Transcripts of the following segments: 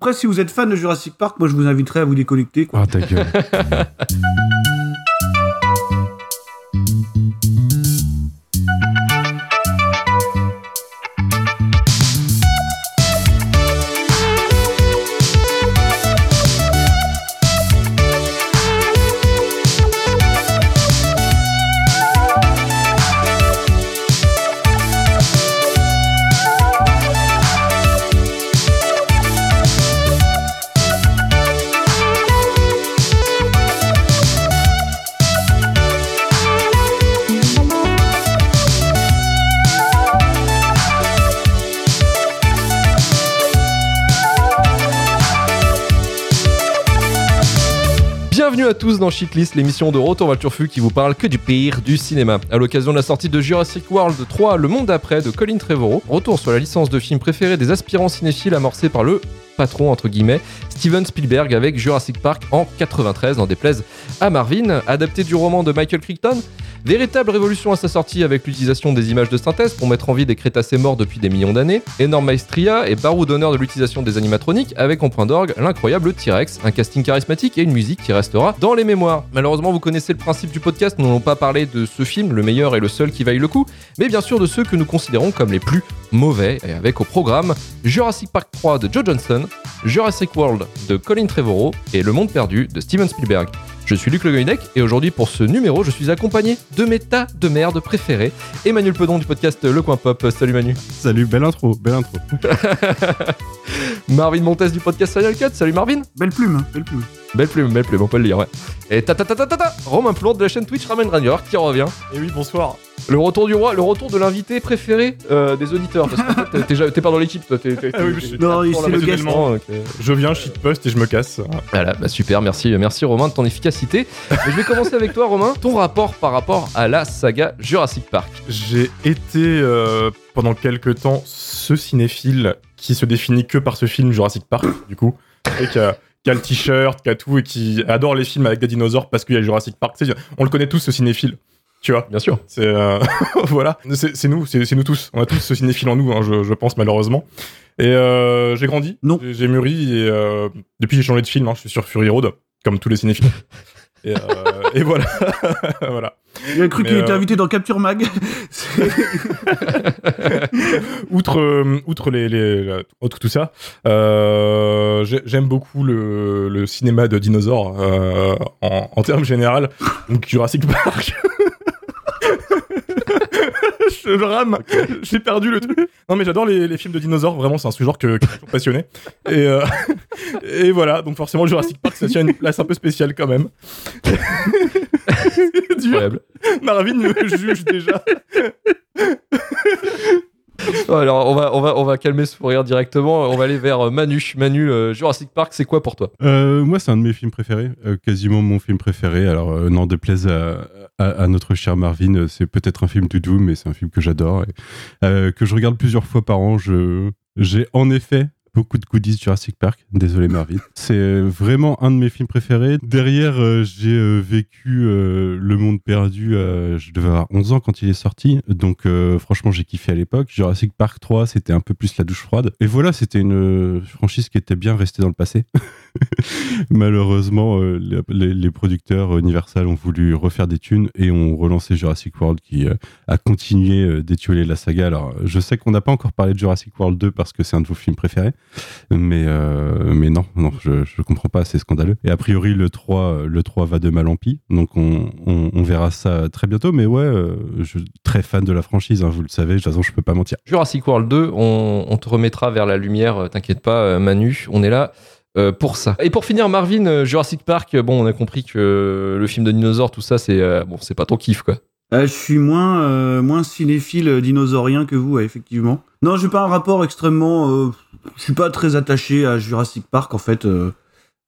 Après, si vous êtes fan de Jurassic Park, moi je vous inviterai à vous déconnecter. Quoi. Ah, ta gueule. tous dans Shitlist, l'émission de Retour vers le Turfu qui vous parle que du pire du cinéma. À l'occasion de la sortie de Jurassic World 3, Le Monde d'après de Colin Trevorrow, retour sur la licence de film préférée des aspirants cinéphiles amorcée par le patron entre guillemets Steven Spielberg avec Jurassic Park en 93 n'en déplaise à Marvin, adapté du roman de Michael Crichton. Véritable révolution à sa sortie avec l'utilisation des images de synthèse pour mettre en vie des crétacés morts depuis des millions d'années. Énorme maestria et barreau d'honneur de l'utilisation des animatroniques avec en point d'orgue l'incroyable T-Rex, un casting charismatique et une musique qui restera dans les mémoires. Malheureusement, vous connaissez le principe du podcast, nous n'allons pas parler de ce film, le meilleur et le seul qui vaille le coup, mais bien sûr de ceux que nous considérons comme les plus mauvais, et avec au programme Jurassic Park 3 de Joe Johnston, Jurassic World de Colin Trevorrow et Le Monde Perdu de Steven Spielberg. Je suis Luc Le Goynec et aujourd'hui pour ce numéro, je suis accompagné de mes tas de merde préférés. Emmanuel Pedon du podcast Le Coin Pop. Salut Manu. Salut, belle intro, belle intro. Marvin Montes du podcast Serial Cut. Salut Marvin. Belle plume, hein, belle plume. Belle plume, belle plume, on peut le lire, ouais. Et ta ta ta ta ta ta Romain Plante de la chaîne Twitch Ramen Ranger qui revient. Et oui, bonsoir. Le retour du roi, le retour de l'invité préféré euh, des auditeurs. Parce qu'en fait, t'es pas dans l'équipe, toi. T'es, t'es- Ah oui, je suis- Non, c'est le guest. ok. Je viens, shitpost et je me casse. Voilà, bah super, merci, merci Romain de ton efficacité. Je vais commencer avec toi Romain, ton rapport par rapport à la saga Jurassic Park. J'ai été euh, pendant quelques temps ce cinéphile qui se définit que par ce film Jurassic Park, du coup, et qui a, qui a le t-shirt, qui a tout, et qui adore les films avec des dinosaures parce qu'il y a Jurassic Park. Tu sais, on le connaît tous ce cinéphile, tu vois? Bien sûr. C'est euh, voilà, c'est c'est nous, c'est c'est nous tous. On a tous ce cinéphile en nous, hein, je, je pense malheureusement. Et euh, j'ai grandi, Non. j'ai j'ai mûri et euh, depuis j'ai changé de film. hein, je suis sur Fury Road, comme tous les cinéphiles. et, euh, et voilà, voilà. Il a cru qu'il était euh, invité dans Capture Mag. Outre, euh, outre les, outre tout ça, euh, j'ai- j'aime beaucoup le, le cinéma de dinosaures en, en termes général. Donc Jurassic Park. je, rame, j'ai perdu le truc. Non mais j'adore les, les films de dinosaures, vraiment c'est un genre que, que je suis passionné. Et, euh, et voilà, donc forcément Jurassic Park ça tient une place un peu spéciale quand même. C'est dur. Marvin me juge déjà. Alors on va, on, va, on va calmer ce fou rire directement, on va aller vers euh, Manu. Manu, euh, Jurassic Park, c'est quoi pour toi? Euh, moi, c'est un de mes films préférés, quasiment mon film préféré. Alors, n'en déplaise à, notre cher Marvin, c'est peut-être un film doudou, mais c'est un film que j'adore et que je regarde plusieurs fois par an. Je, j'ai en effet beaucoup de goodies Jurassic Park. Désolé Marvin. C'est vraiment un de mes films préférés. Derrière, euh, j'ai euh, vécu euh, Le Monde Perdu. euh, je devais avoir 11 ans quand il est sorti, donc euh, franchement, j'ai kiffé à l'époque. Jurassic Park 3, c'était un peu plus la douche froide. Et voilà, c'était une euh, franchise qui était bien restée dans le passé. Malheureusement, euh, les, producteurs Universal ont voulu refaire des thunes et ont relancé Jurassic World qui euh, a continué euh, d'étioler la saga. Alors, je sais qu'on n'a pas encore parlé de Jurassic World 2 parce que c'est un de vos films préférés, mais, euh, mais non, non, je, je comprends pas, c'est scandaleux. Et a priori, le 3, euh, le 3 va de mal en pis, donc on, verra ça très bientôt. Mais ouais, euh, je suis très fan de la franchise, hein, vous le savez, de toute façon, je peux pas mentir. Jurassic World 2, on, on te remettra vers la lumière, euh, t'inquiète pas euh, Manu, on est là euh, pour ça. Et pour finir Marvin, euh, Jurassic Park, euh, bon on a compris que le film de dinosaures, tout ça, c'est bon, c'est pas ton kiff quoi. Je suis moins, moins cinéphile dinosaurien que vous, effectivement. Non, j'ai pas un rapport extrêmement. euh, je suis pas très attaché à Jurassic Park, en fait.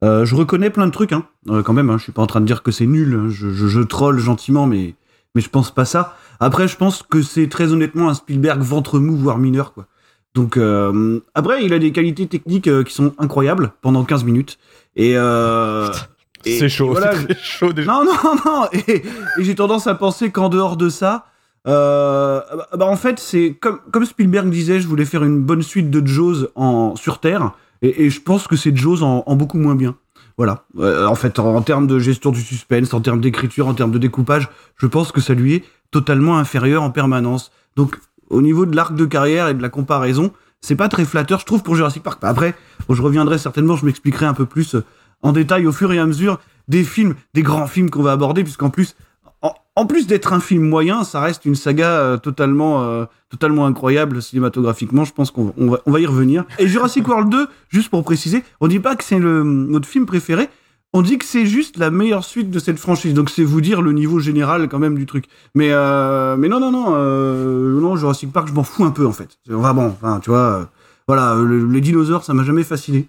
je reconnais plein de trucs, hein, quand même. Hein, je suis pas en train de dire que c'est nul. hein, je troll gentiment, mais, mais je pense pas ça. Après, je pense que c'est très honnêtement un Spielberg ventre mou, voire mineur, quoi. Donc, euh, après, il a des qualités techniques euh, qui sont incroyables pendant 15 minutes. Et. Euh, et- C'est chaud, voilà, c'est chaud déjà. non, non, non. Et, et j'ai tendance à penser qu'en dehors de ça, euh, bah, bah, en fait, c'est comme, comme Spielberg disait, je voulais faire une bonne suite de Jaws en, sur Terre. Et, et je pense que c'est Jaws en, en beaucoup moins bien. Voilà. Euh, en fait, en, en termes de gestion du suspense, en termes d'écriture, en termes de découpage, je pense que ça lui est totalement inférieur en permanence. Donc, au niveau de l'arc de carrière et de la comparaison, c'est pas très flatteur, je trouve, pour Jurassic Park. Après, bon, je reviendrai certainement, je m'expliquerai un peu plus euh, en détail au fur et à mesure des films, des grands films qu'on va aborder, puisqu'en plus, en, en plus d'être un film moyen, ça reste une saga euh, totalement, euh, totalement incroyable cinématographiquement. Je pense qu'on on va, va y revenir. Et Jurassic World 2, juste pour préciser, on dit pas que c'est notre film préféré. On dit que c'est juste la meilleure suite de cette franchise, donc c'est vous dire le niveau général quand même du truc. Mais euh, mais non non non euh, non Jurassic Park je m'en fous un peu en fait. Vraiment enfin tu vois euh, voilà euh, le- les dinosaures ça m'a jamais fasciné.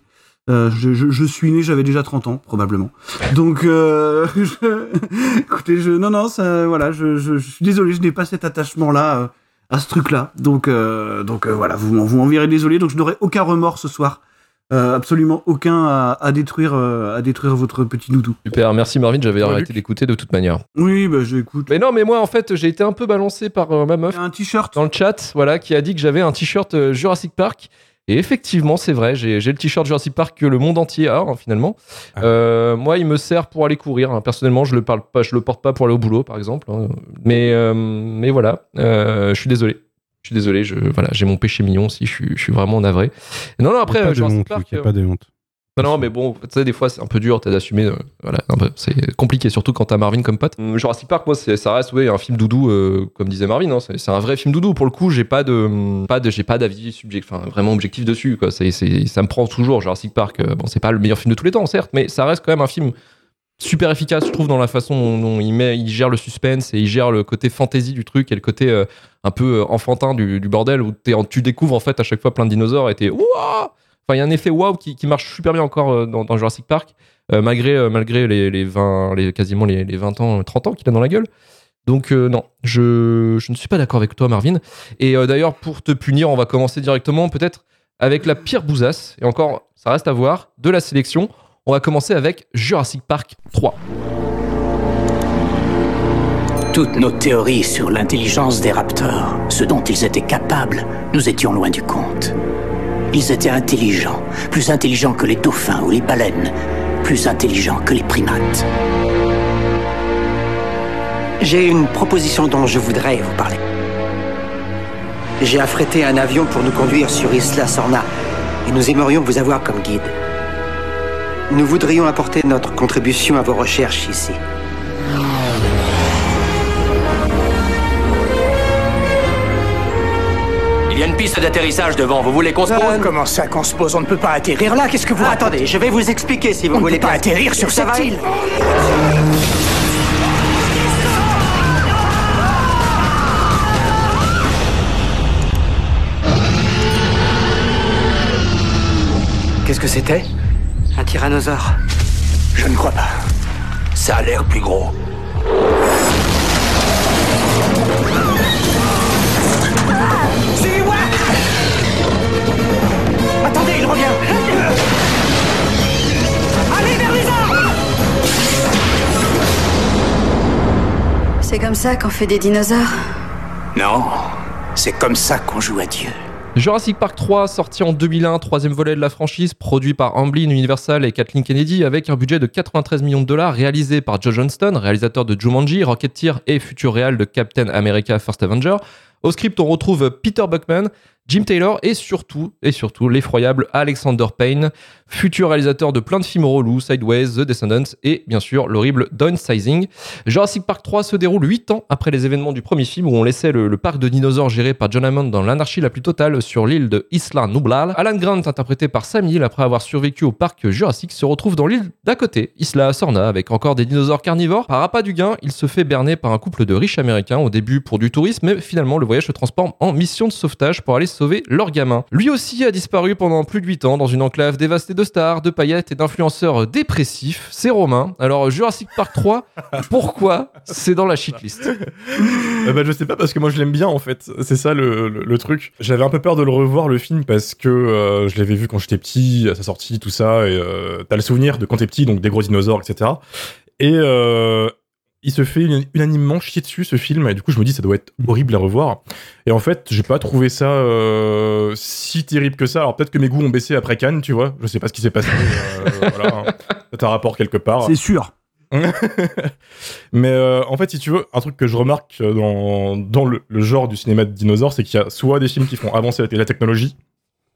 Euh, je, je, je suis né j'avais déjà 30 ans probablement. Donc je- écoutez je non non ça voilà je, je, suis désolé je n'ai pas cet attachement là à ce truc là. Donc donc voilà vous m'en vous m'en désolé donc je n'aurai aucun remords ce soir. Euh, absolument aucun à, à détruire euh, à détruire votre petit doudou. Super, merci Marvin, j'avais Ouais, arrêté d'écouter de toute manière. Oui bah j'écoute. Mais non, mais moi en fait, j'ai été un peu balancé par euh, ma meuf Un t-shirt. dans le chat, voilà, qui a dit que j'avais un t-shirt euh, Jurassic Park. Et effectivement, c'est vrai, j'ai j'ai le t-shirt Jurassic Park que le monde entier a hein, finalement. Ah. Euh, moi, il me sert pour aller courir. hein. Personnellement, je le parle pas, je le porte pas pour aller au boulot, par exemple. hein. Mais euh, mais voilà, euh, je suis désolé. Je suis désolé, je, voilà, j'ai mon péché mignon aussi, je suis, je suis vraiment navré. Non, non, après, y a pas euh, de Jurassic honte, Park. Luc, y a pas de honte. non, non, mais bon, tu sais, des fois, c'est un peu dur t'as d'assumer. euh, voilà, c'est compliqué, surtout quand t'as Marvin comme pote. Hum, Jurassic Park, moi, ça reste, ouais, un film doudou, euh, comme disait Marvin. hein, c'est un vrai film doudou. Pour le coup, j'ai pas de, pas de, j'ai pas d'avis subjectif, enfin, vraiment objectif dessus. Quoi. Ça me prend toujours. Jurassic Park, euh, bon, c'est pas le meilleur film de tous les temps, certes, mais ça reste quand même un film super efficace, je trouve, dans la façon dont, il met, il gère le suspense et il gère le côté fantasy du truc et le côté euh, un peu euh, enfantin du, bordel où tu découvres en fait à chaque fois plein de dinosaures et t'es Ouah Enfin, il y a un effet waouh qui, marche super bien encore euh, dans, Jurassic Park, malgré, malgré les, les 20, les, quasiment les, les 20 ans, 30 ans qu'il a dans la gueule. Donc, non, je, ne suis pas d'accord avec toi, Marvin. Et d'ailleurs, pour te punir, on va commencer directement, peut-être avec la pire bousasse. Et encore, ça reste à voir, de la sélection. On va commencer avec Jurassic Park 3. Toutes nos théories sur l'intelligence des raptors, ce dont ils étaient capables, nous étions loin du compte. Ils étaient intelligents, plus intelligents que les dauphins ou les baleines, plus intelligents que les primates. J'ai une proposition dont je voudrais vous parler. J'ai affrété un avion pour nous conduire sur Isla Sorna et nous aimerions vous avoir comme guide. Nous voudrions apporter notre contribution à vos recherches ici. Il y a une piste d'atterrissage devant, vous voulez qu'on se pose comment ça qu'on se pose? On ne peut pas atterrir là, qu'est-ce que vous Attendez, je vais vous expliquer si vous On ne voulez peut pas bien. atterrir sur Ça cette va île. Qu'est-ce que c'était? Un tyrannosaure. Je ne crois pas. Ça a l'air plus gros. Attendez, il revient Allez vers les arbres C'est comme ça qu'on fait des dinosaures? Non, c'est comme ça qu'on joue à Dieu. Jurassic Park 3, sorti en 2001, troisième volet de la franchise, produit par Amblin Universal et Kathleen Kennedy, avec un budget de 93 millions de dollars, réalisé par Joe Johnston, réalisateur de Jumanji, Rocketeer et futur réal de Captain America First Avenger. Au script, on retrouve Peter Buckman, Jim Taylor et surtout, et surtout, l'effroyable Alexander Payne, futur réalisateur de plein de films relous, Sideways, The Descendants et bien sûr l'horrible Downsizing. Jurassic Park 3 se déroule 8 ans après les événements du premier film où on laissait le, parc de dinosaures géré par John Hammond dans l'anarchie la plus totale sur l'île de Isla Nublar. Alan Grant, interprété par Sam Neill après avoir survécu au parc Jurassic, se retrouve dans l'île d'à côté, Isla Sorna, avec encore des dinosaures carnivores. Par appât du gain, il se fait berner par un couple de riches américains au début pour du tourisme, mais finalement le voyage se transforme en mission de sauvetage pour aller sauver leur gamin. Lui aussi a disparu pendant plus de 8 ans dans une enclave dévastée de stars, de paillettes et d'influenceurs dépressifs. C'est Romain. Alors Jurassic Park 3, pourquoi c'est dans la shitlist Euh, bah, je sais pas parce que moi je l'aime bien en fait. C'est ça le, le- le truc. J'avais un peu peur de le revoir le film parce que euh, je l'avais vu quand j'étais petit, à sa sortie, tout ça. Et euh, t'as le souvenir de quand t'es petit, donc des gros dinosaures, etc. Et euh, il se fait unanimement chier dessus ce film et du coup je me dis ça doit être horrible à revoir et en fait j'ai pas trouvé ça euh, si terrible que ça alors peut-être que mes goûts ont baissé après Cannes tu vois je sais pas ce qui s'est passé euh, voilà hein. c'est un rapport quelque part C'est sûr. mais euh, en fait si tu veux un truc que je remarque dans, dans le, le genre du cinéma de dinosaures c'est qu'il y a soit des films qui font avancer la, la technologie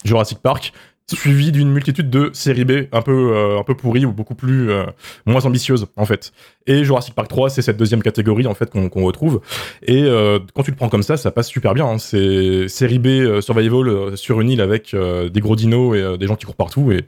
Jurassic Park suivi d'une multitude de séries B un peu euh, un peu pourries ou beaucoup plus euh, moins ambitieuses en fait et Jurassic Park 3 c'est cette deuxième catégorie en fait qu'on retrouve et euh, quand tu le prends comme ça ça passe super bien hein. c'est série B euh, survival euh, sur une île avec euh, des gros dinos et des gens qui courent partout et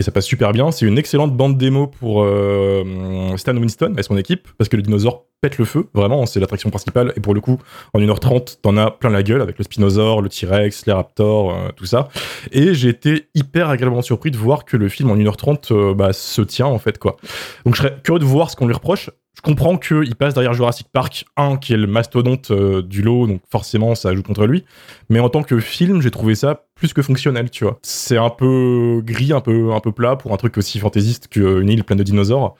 et ça passe super bien. C'est une excellente bande démo pour euh, Stan Winston et son équipe, parce que le dinosaure pète le feu, vraiment, c'est l'attraction principale. Et pour le coup, en 1h30, t'en as plein la gueule avec le Spinosaure, le T-Rex, les Raptors, euh, tout ça. Et j'ai été hyper agréablement surpris de voir que le film en 1h30 euh, bah, se tient, en fait, quoi. Donc je serais curieux de voir ce qu'on lui reproche. Je comprends qu'il passe derrière Jurassic Park 1, qui est le mastodonte du lot, donc forcément ça joue contre lui. Mais en tant que film, j'ai trouvé ça plus que fonctionnel, tu vois. C'est un peu gris, un peu, un peu plat pour un truc aussi fantaisiste qu'une île pleine de dinosaures.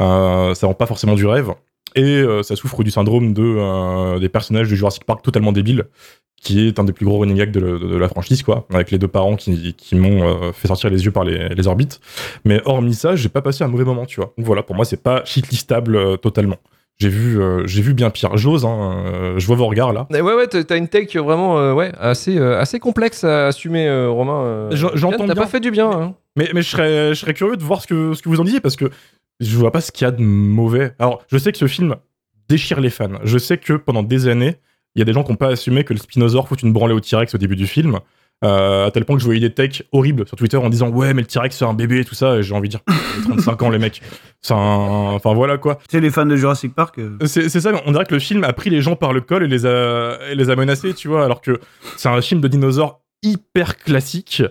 Euh, ça rend pas forcément du rêve. Et euh, ça souffre du syndrome de, euh, des personnages de Jurassic Park totalement débiles, qui est un des plus gros running gags de, la franchise, quoi, avec les deux parents qui, m'ont fait sortir les yeux par les, orbites. Mais hormis ça, j'ai pas passé un mauvais moment, tu vois. Donc voilà, pour moi, c'est pas shitlistable totalement. J'ai vu, euh, j'ai vu bien pire. J'ose, hein, euh, je vois vos regards là. Et ouais, ouais, t'as une take vraiment euh, ouais, assez, euh, assez complexe à assumer, euh, Romain. euh, J'en- j'entends T'as pas fait du bien. hein. Mais, mais je, serais, je serais curieux de voir ce que, ce que vous en disiez parce que je vois pas ce qu'il y a de mauvais. Alors, je sais que ce film déchire les fans. Je sais que pendant des années, il y a des gens qui n'ont pas assumé que le Spinosaure fout une branlée au T-Rex au début du film. Euh, à tel point que je voyais des takes horribles sur Twitter en disant ouais mais le T-Rex c'est un bébé et tout ça et j'ai envie de dire J'ai 35 ans les mecs c'est un enfin voilà quoi Tu sais, les fans de Jurassic Park. euh, c'est c'est ça, on dirait que le film a pris les gens par le col et les a, et les a menacés, tu vois, alors que c'est un film de dinosaures hyper classique,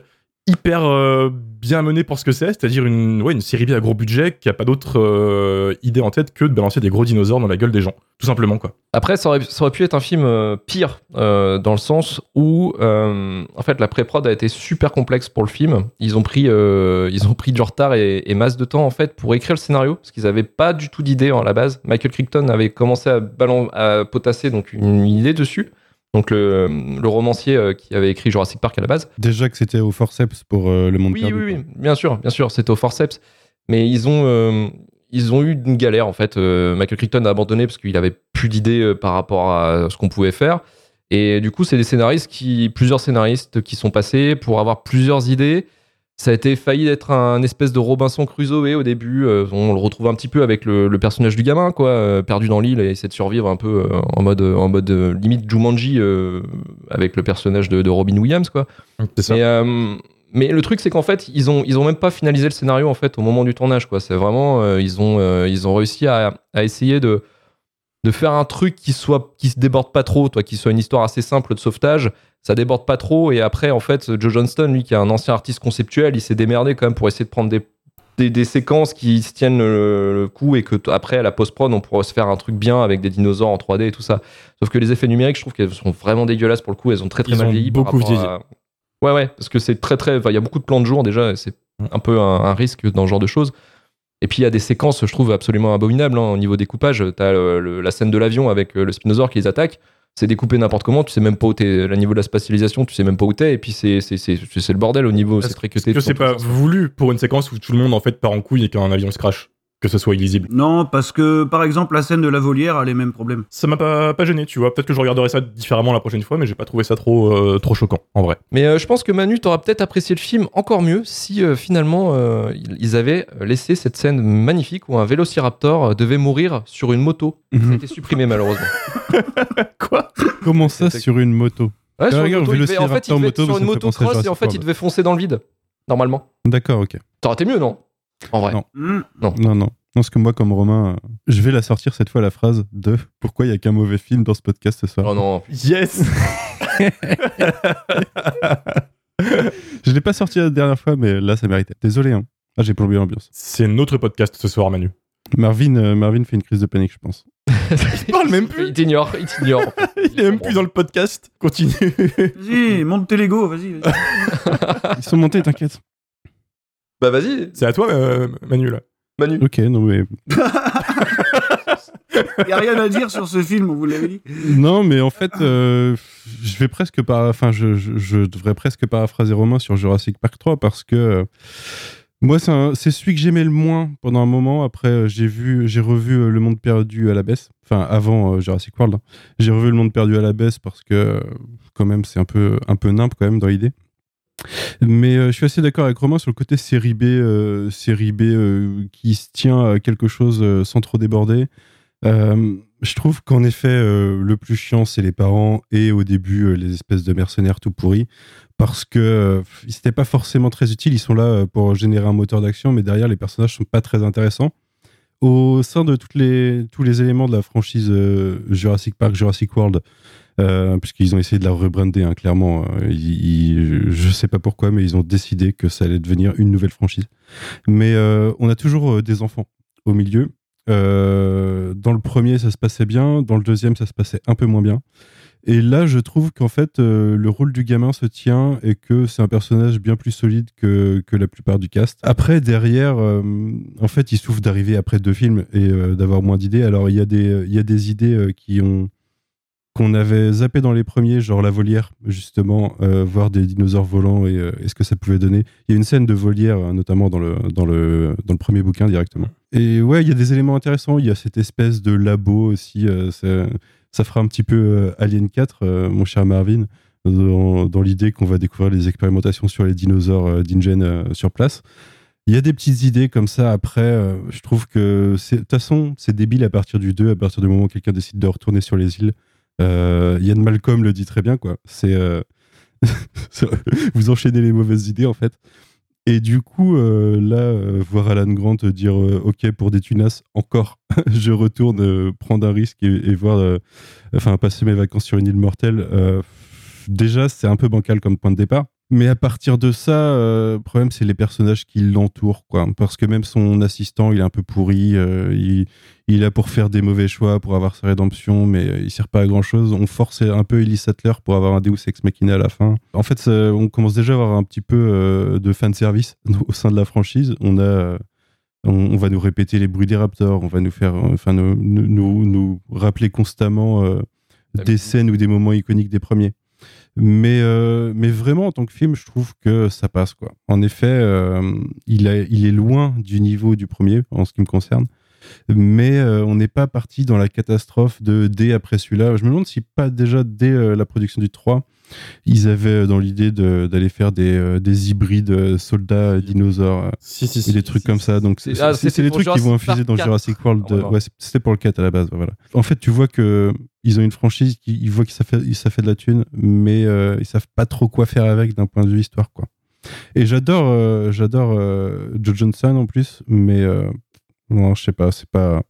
hyper euh, bien mené pour ce que c'est, c'est-à-dire une, ouais, une série B à gros budget qui a pas d'autre euh, idée en tête que de balancer des gros dinosaures dans la gueule des gens, tout simplement, quoi. Après, ça aurait, pu être un film euh, pire, euh, dans le sens où, en fait, la pré-prod a été super complexe pour le film. Ils ont pris, ils ont pris du retard et, masse de temps, en fait, pour écrire le scénario, parce qu'ils n'avaient pas du tout d'idée hein, à la base. Michael Crichton avait commencé à, à potasser donc, une idée dessus. Donc, le, le romancier euh, qui avait écrit Jurassic Park à la base. Déjà que c'était au forceps pour euh, le monde Oui, perdu. oui, oui, bien sûr, bien sûr, c'était au forceps. Mais ils ont, euh, ils ont eu une galère en fait. Michael Crichton a abandonné parce qu'il avait plus d'idées par rapport à ce qu'on pouvait faire. Et du coup, c'est des scénaristes qui, plusieurs scénaristes qui sont passés pour avoir plusieurs idées. Ça a été failli d'être un espèce de Robinson Crusoe au début. Euh, on le retrouve un petit peu avec le, le personnage du gamin, quoi, euh, perdu dans l'île et essaie de survivre un peu euh, en mode, en mode limite Jumanji avec le personnage de, de Robin Williams, quoi. Ça. Mais, mais le truc, c'est qu'en fait, ils ont, ils ont même pas finalisé le scénario en fait au moment du tournage. quoi. C'est vraiment, ils, ont, ils ont réussi à, à essayer de, de faire un truc qui soit, qui se déborde pas trop, toi, qui soit une histoire assez simple de sauvetage. Ça déborde pas trop. Et après, en fait, Joe Johnston, lui, qui est un ancien artiste conceptuel, il s'est démerdé quand même pour essayer de prendre des, des, des séquences qui se tiennent le, le coup et que après, à la post-prod, on pourra se faire un truc bien avec des dinosaures en 3D et tout ça. Sauf que les effets numériques, je trouve qu'elles sont vraiment dégueulasses pour le coup. Elles ont très très Ils mal ont vieilli. beaucoup vieilli. à- Ouais, ouais, parce que c'est très très. Il y a beaucoup de plans de jour déjà, c'est un peu un, un risque dans ce genre de choses. Et puis il y a des séquences, je trouve, absolument abominables hein, au niveau découpage. T'as euh, le- la scène de l'avion avec euh, le spinosaure qui les attaque. C'est découpé n'importe comment, tu sais même pas où t'es, le niveau de la spatialisation, tu sais même pas où t'es, et puis c'est, le bordel au niveau, c'est que c'est pas voulu pour une séquence où tout le monde en fait part en couille et qu'un avion se crache, que ce soit illisible Non, parce que par exemple, la scène de la volière a les mêmes problèmes. Ça m'a pas, pas gêné, tu vois. Peut-être que je regarderai ça différemment la prochaine fois, mais j'ai pas trouvé ça trop, euh, trop choquant, en vrai. Mais euh, je pense que Manu, t'auras peut-être apprécié le film encore mieux si euh, finalement euh, ils avaient laissé cette scène magnifique où un vélociraptor devait mourir sur une moto. Ça a Mhm. été supprimé malheureusement. Quoi? Comment ça sur une moto? Ouais, sur une regarde, moto, devait- en fait, il devait moto, sur une moto cross et en fait, il devait foncer dans le vide, normalement. D'accord, ok. T'aurais été mieux, non? En vrai. Non. Hmm. Non, non. Non, parce que moi, comme Romain, je vais la sortir cette fois la phrase de Pourquoi il y a qu'un mauvais film dans ce podcast ce soir? Oh non. Yes Je l'ai pas sorti la dernière fois, mais là, ça méritait. Désolé, hein. Ah, j'ai plombé l'ambiance. C'est notre podcast ce soir, Manu. Marvin, euh, Marvin fait une crise de panique, je pense. Il parle même plus Il t'ignore, il t'ignore. en fait. Il est même plus dans le podcast. Continue Vas-y, monte tes Lego, vas-y. vas-y. Ils sont montés, t'inquiète. Bah vas-y, C'est à toi, euh, Manu, là. Manu. Ok, non, mais. Il n'y a rien à dire sur ce film, vous l'avez dit. Non, mais en fait, euh, je vais presque pas. Enfin, je, je- je devrais presque paraphraser Romain sur Jurassic Park 3 parce que euh, moi, c'est celui que j'aimais le moins pendant un moment. Après, euh, j'ai vu, j'ai revu Le Monde Perdu à la baisse. Enfin, avant euh, Jurassic World. hein. J'ai revu Le Monde Perdu à la baisse parce que, quand même, c'est un peu, un peu nimp quand même dans l'idée. Mais euh, je suis assez d'accord avec Romain sur le côté série B, euh, série B euh, qui se tient à quelque chose sans trop déborder. Je trouve qu'en effet, le plus chiant, c'est les parents et au début, les espèces de mercenaires tout pourris. Parce que ils n'étaient pas forcément très utiles. Ils sont là pour générer un moteur d'action, mais derrière, les personnages sont pas très intéressants. Au sein de les, tous les éléments de la franchise Jurassic Park, Jurassic World, euh, puisqu'ils ont essayé de la rebrander, hein, clairement. euh, ils- ils- je sais pas pourquoi, mais ils ont décidé que ça allait devenir une nouvelle franchise. Mais euh, on a toujours des enfants au milieu. Dans le premier, ça se passait bien. Dans le deuxième, ça se passait un peu moins bien. Et là, je trouve qu'en fait, le rôle du gamin se tient et que c'est un personnage bien plus solide que, que la plupart du cast. Après, derrière, en fait, il souffre d'arriver après deux films et d'avoir moins d'idées. Alors, il y, a des- il y a des idées qui ont qu'on avait zappé dans les premiers, genre la volière, justement, euh, voir des dinosaures volants et, euh, ce que ça pouvait donner. Il y a une scène de volière, euh, notamment dans le, dans, le, dans le premier bouquin directement. Et ouais, il y a des éléments intéressants. Il y a cette espèce de labo aussi. ça, fera un petit peu Alien 4, euh, mon cher Marvin, dans, dans l'idée qu'on va découvrir les expérimentations sur les dinosaures d'Ingen sur place. Il y a des petites idées comme ça. Après, je trouve que de toute façon, c'est débile à partir du 2, à partir du moment où quelqu'un décide de retourner sur les îles. Euh, Ian Malcolm le dit très bien, quoi. C'est euh, vous enchaînez les mauvaises idées en fait. Et du coup, euh, là, euh, voir Alan Grant dire euh, OK pour des tunas, encore, je retourne euh, prendre un risque et, et voir, euh, enfin, passer mes vacances sur une île mortelle. euh, déjà, c'est un peu bancal comme point de départ. Mais à partir de ça, euh, le problème, c'est les personnages qui l'entourent, quoi. Parce que même son assistant, il est un peu pourri. euh, il, il est là pour faire des mauvais choix, pour avoir sa rédemption, mais euh, il sert pas à grand chose. On force un peu Ellie Sattler pour avoir un Deus Ex Machina à la fin. En fait, ça- on commence déjà à avoir un petit peu euh, de fanservice au sein de la franchise. On a. on, va nous répéter les bruits des raptors, on va nous faire, enfin, nous, nous, nous- nous rappeler constamment euh, des scènes ou des moments iconiques des premiers. Mais, euh, mais vraiment, en tant que film, je trouve que ça passe. Quoi. En effet, euh, il, est loin du niveau du premier, en ce qui me concerne. Mais euh, on n'est pas parti dans la catastrophe de dès après celui-là. Je me demande si pas déjà dès euh, la production du 3, ils avaient dans l'idée de- d'aller faire des, euh, des hybrides euh, soldats, dinosaures. euh, Si, si, et si. des trucs comme ça. Donc, C'est- ah, pour trucs qui vont Jurassic infuser dans 4. Jurassic World. Ah, ouais, c'était pour le 4 à la base. Voilà. En fait, tu vois que ils ont une franchise qui ils voient que ça fait, ça fait de la thune, mais euh, ils savent pas trop quoi faire avec d'un point de vue histoire. Quoi. Et j'adore euh, j'adore euh, Joe Johnson en plus, mais euh, non, je sais pas, c'est pas.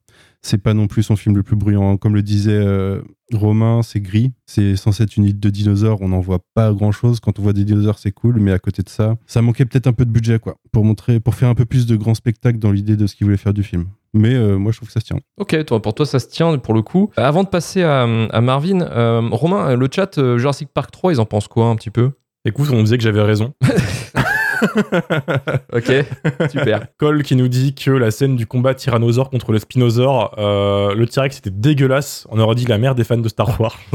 C'est pas non plus son film le plus bruyant. Comme le disait euh, Romain, c'est gris. C'est censé être une île de dinosaures. On n'en voit pas grand chose. Quand on voit des dinosaures, c'est cool. Mais à côté de ça, ça manquait peut-être un peu de budget, quoi. Pour montrer, pour faire un peu plus de grand spectacle dans l'idée de ce qu'il voulait faire du film. Mais euh, moi, je trouve que ça se tient. Ok, toi, pour toi, ça se tient pour le coup. Euh, Avant de passer à, à Marvin, euh, Romain, le chat euh, Jurassic Park 3, ils en pensent quoi un petit peu? Écoute, on me disait que j'avais raison. Ok, super. Cole qui nous dit que la scène du combat tyrannosaure contre le spinosaure, euh, le T-Rex c'était dégueulasse. On aurait dit la mère des fans de Star Wars.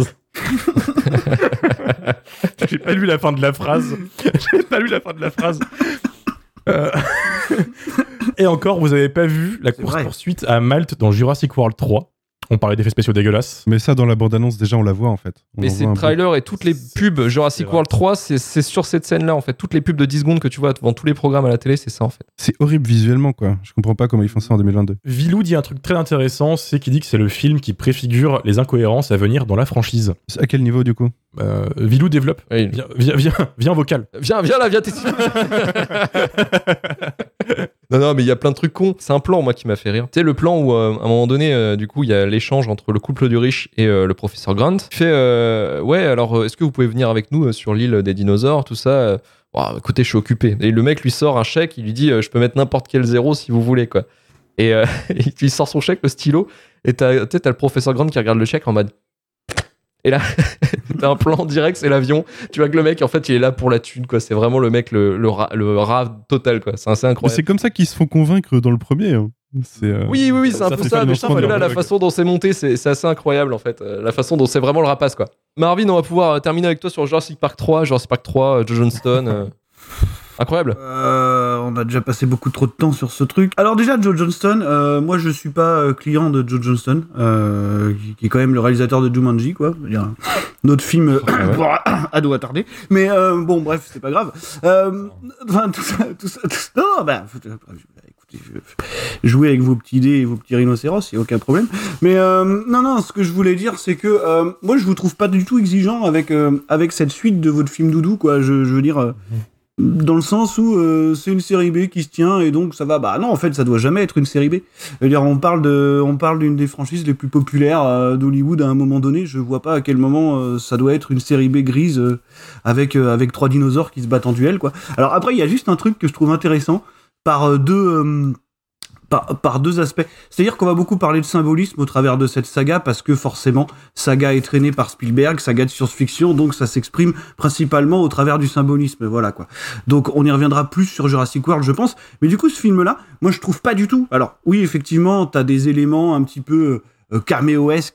J'ai pas lu la fin de la phrase. J'ai pas lu la fin de la phrase. Euh, Et encore, vous avez pas vu la C'est course vrai. poursuite à Malte dans Jurassic World 3. On parlait d'effets spéciaux dégueulasses. Mais ça, dans la bande-annonce, déjà, on la voit, en fait. On Mais c'est le un trailer et toutes les pubs Jurassic. World 3, c'est c'est sur cette scène-là en fait. Toutes les pubs de 10 secondes que tu vois devant tous les programmes à la télé, c'est ça en fait. C'est horrible visuellement, quoi. Je comprends pas comment ils font ça en 2022. Vilou dit un truc très intéressant, c'est qu'il dit que c'est le film qui préfigure les incohérences à venir dans la franchise. À quel niveau, du coup? Euh, Vilou développe. Oui. Viens, viens, viens, viens vocal. Viens, viens là, viens t'es Non, non, mais il y a plein de trucs cons. C'est un plan, moi, qui m'a fait rire. Tu sais, le plan où, euh, à un moment donné, euh, du coup, il y a l'échange entre le couple du riche et euh, le professeur Grant. Il fait euh, Ouais, alors, est-ce que vous pouvez venir avec nous euh, sur l'île des dinosaures, tout ça Écoutez, je suis occupé. Et le mec lui sort un chèque, il lui dit euh, Je peux mettre n'importe quel zéro si vous voulez, quoi. Et euh, il sort son chèque, le stylo, et t'as tu sais, t'as le professeur Grant qui regarde le chèque en mode. Et là, t'as un plan direct, c'est l'avion. Tu vois que le mec, en fait, il est là pour la thune, quoi. C'est vraiment le mec, le, le, rat, le rat total, quoi. C'est incroyable. c'est comme ça qu'ils se font convaincre dans le premier. hein. Euh, Oui, oui, oui, c'est un Ça peu ça. le Mais je trouve que là, la façon dont c'est monté, c'est assez incroyable en fait. Euh, La façon dont c'est vraiment le rapace quoi. Marvin, on va pouvoir euh, terminer avec toi sur Jurassic Park 3, Jurassic Park 3, euh, Joe Johnston. Incroyable. Euh, on a déjà passé beaucoup trop de temps sur ce truc. Alors déjà, Joe Johnston, euh, moi je suis pas euh, client de Joe Johnston, euh, qui, est quand même le réalisateur de Jumanji, quoi. Dire, autre film euh, pour ado attardé. Mais bon, bref, c'est pas grave. Enfin, tout ça, tout ça, tout ça. Non, bah, écoutez, je- jouez avec vos petits dés et vos petits rhinocéros, y a aucun problème. Mais non, non, ce que je voulais dire, c'est que moi je vous trouve pas du tout exigeant avec avec cette suite de votre film doudou, quoi. Je, je veux dire. Dans le sens où euh, c'est une série B qui se tient et donc ça va. Bah non, en fait, ça doit jamais être une série B. On parle de, on parle d'une des franchises les plus populaires euh, d'Hollywood à un moment donné. Je vois pas à quel moment euh, ça doit être une série B grise avec avec trois dinosaures qui se battent en duel, quoi. Alors après, il y a juste un truc que je trouve intéressant par deux. Par, par deux aspects. C'est-à-dire qu'on va beaucoup parler de symbolisme au travers de cette saga parce que forcément, saga est traînée par Spielberg, saga de science-fiction, donc ça s'exprime principalement au travers du symbolisme, voilà quoi. Donc on y reviendra plus sur Jurassic World, je pense. Mais du coup, ce film-là, moi je trouve pas du tout. Alors oui, effectivement, t'as des éléments un petit peu euh,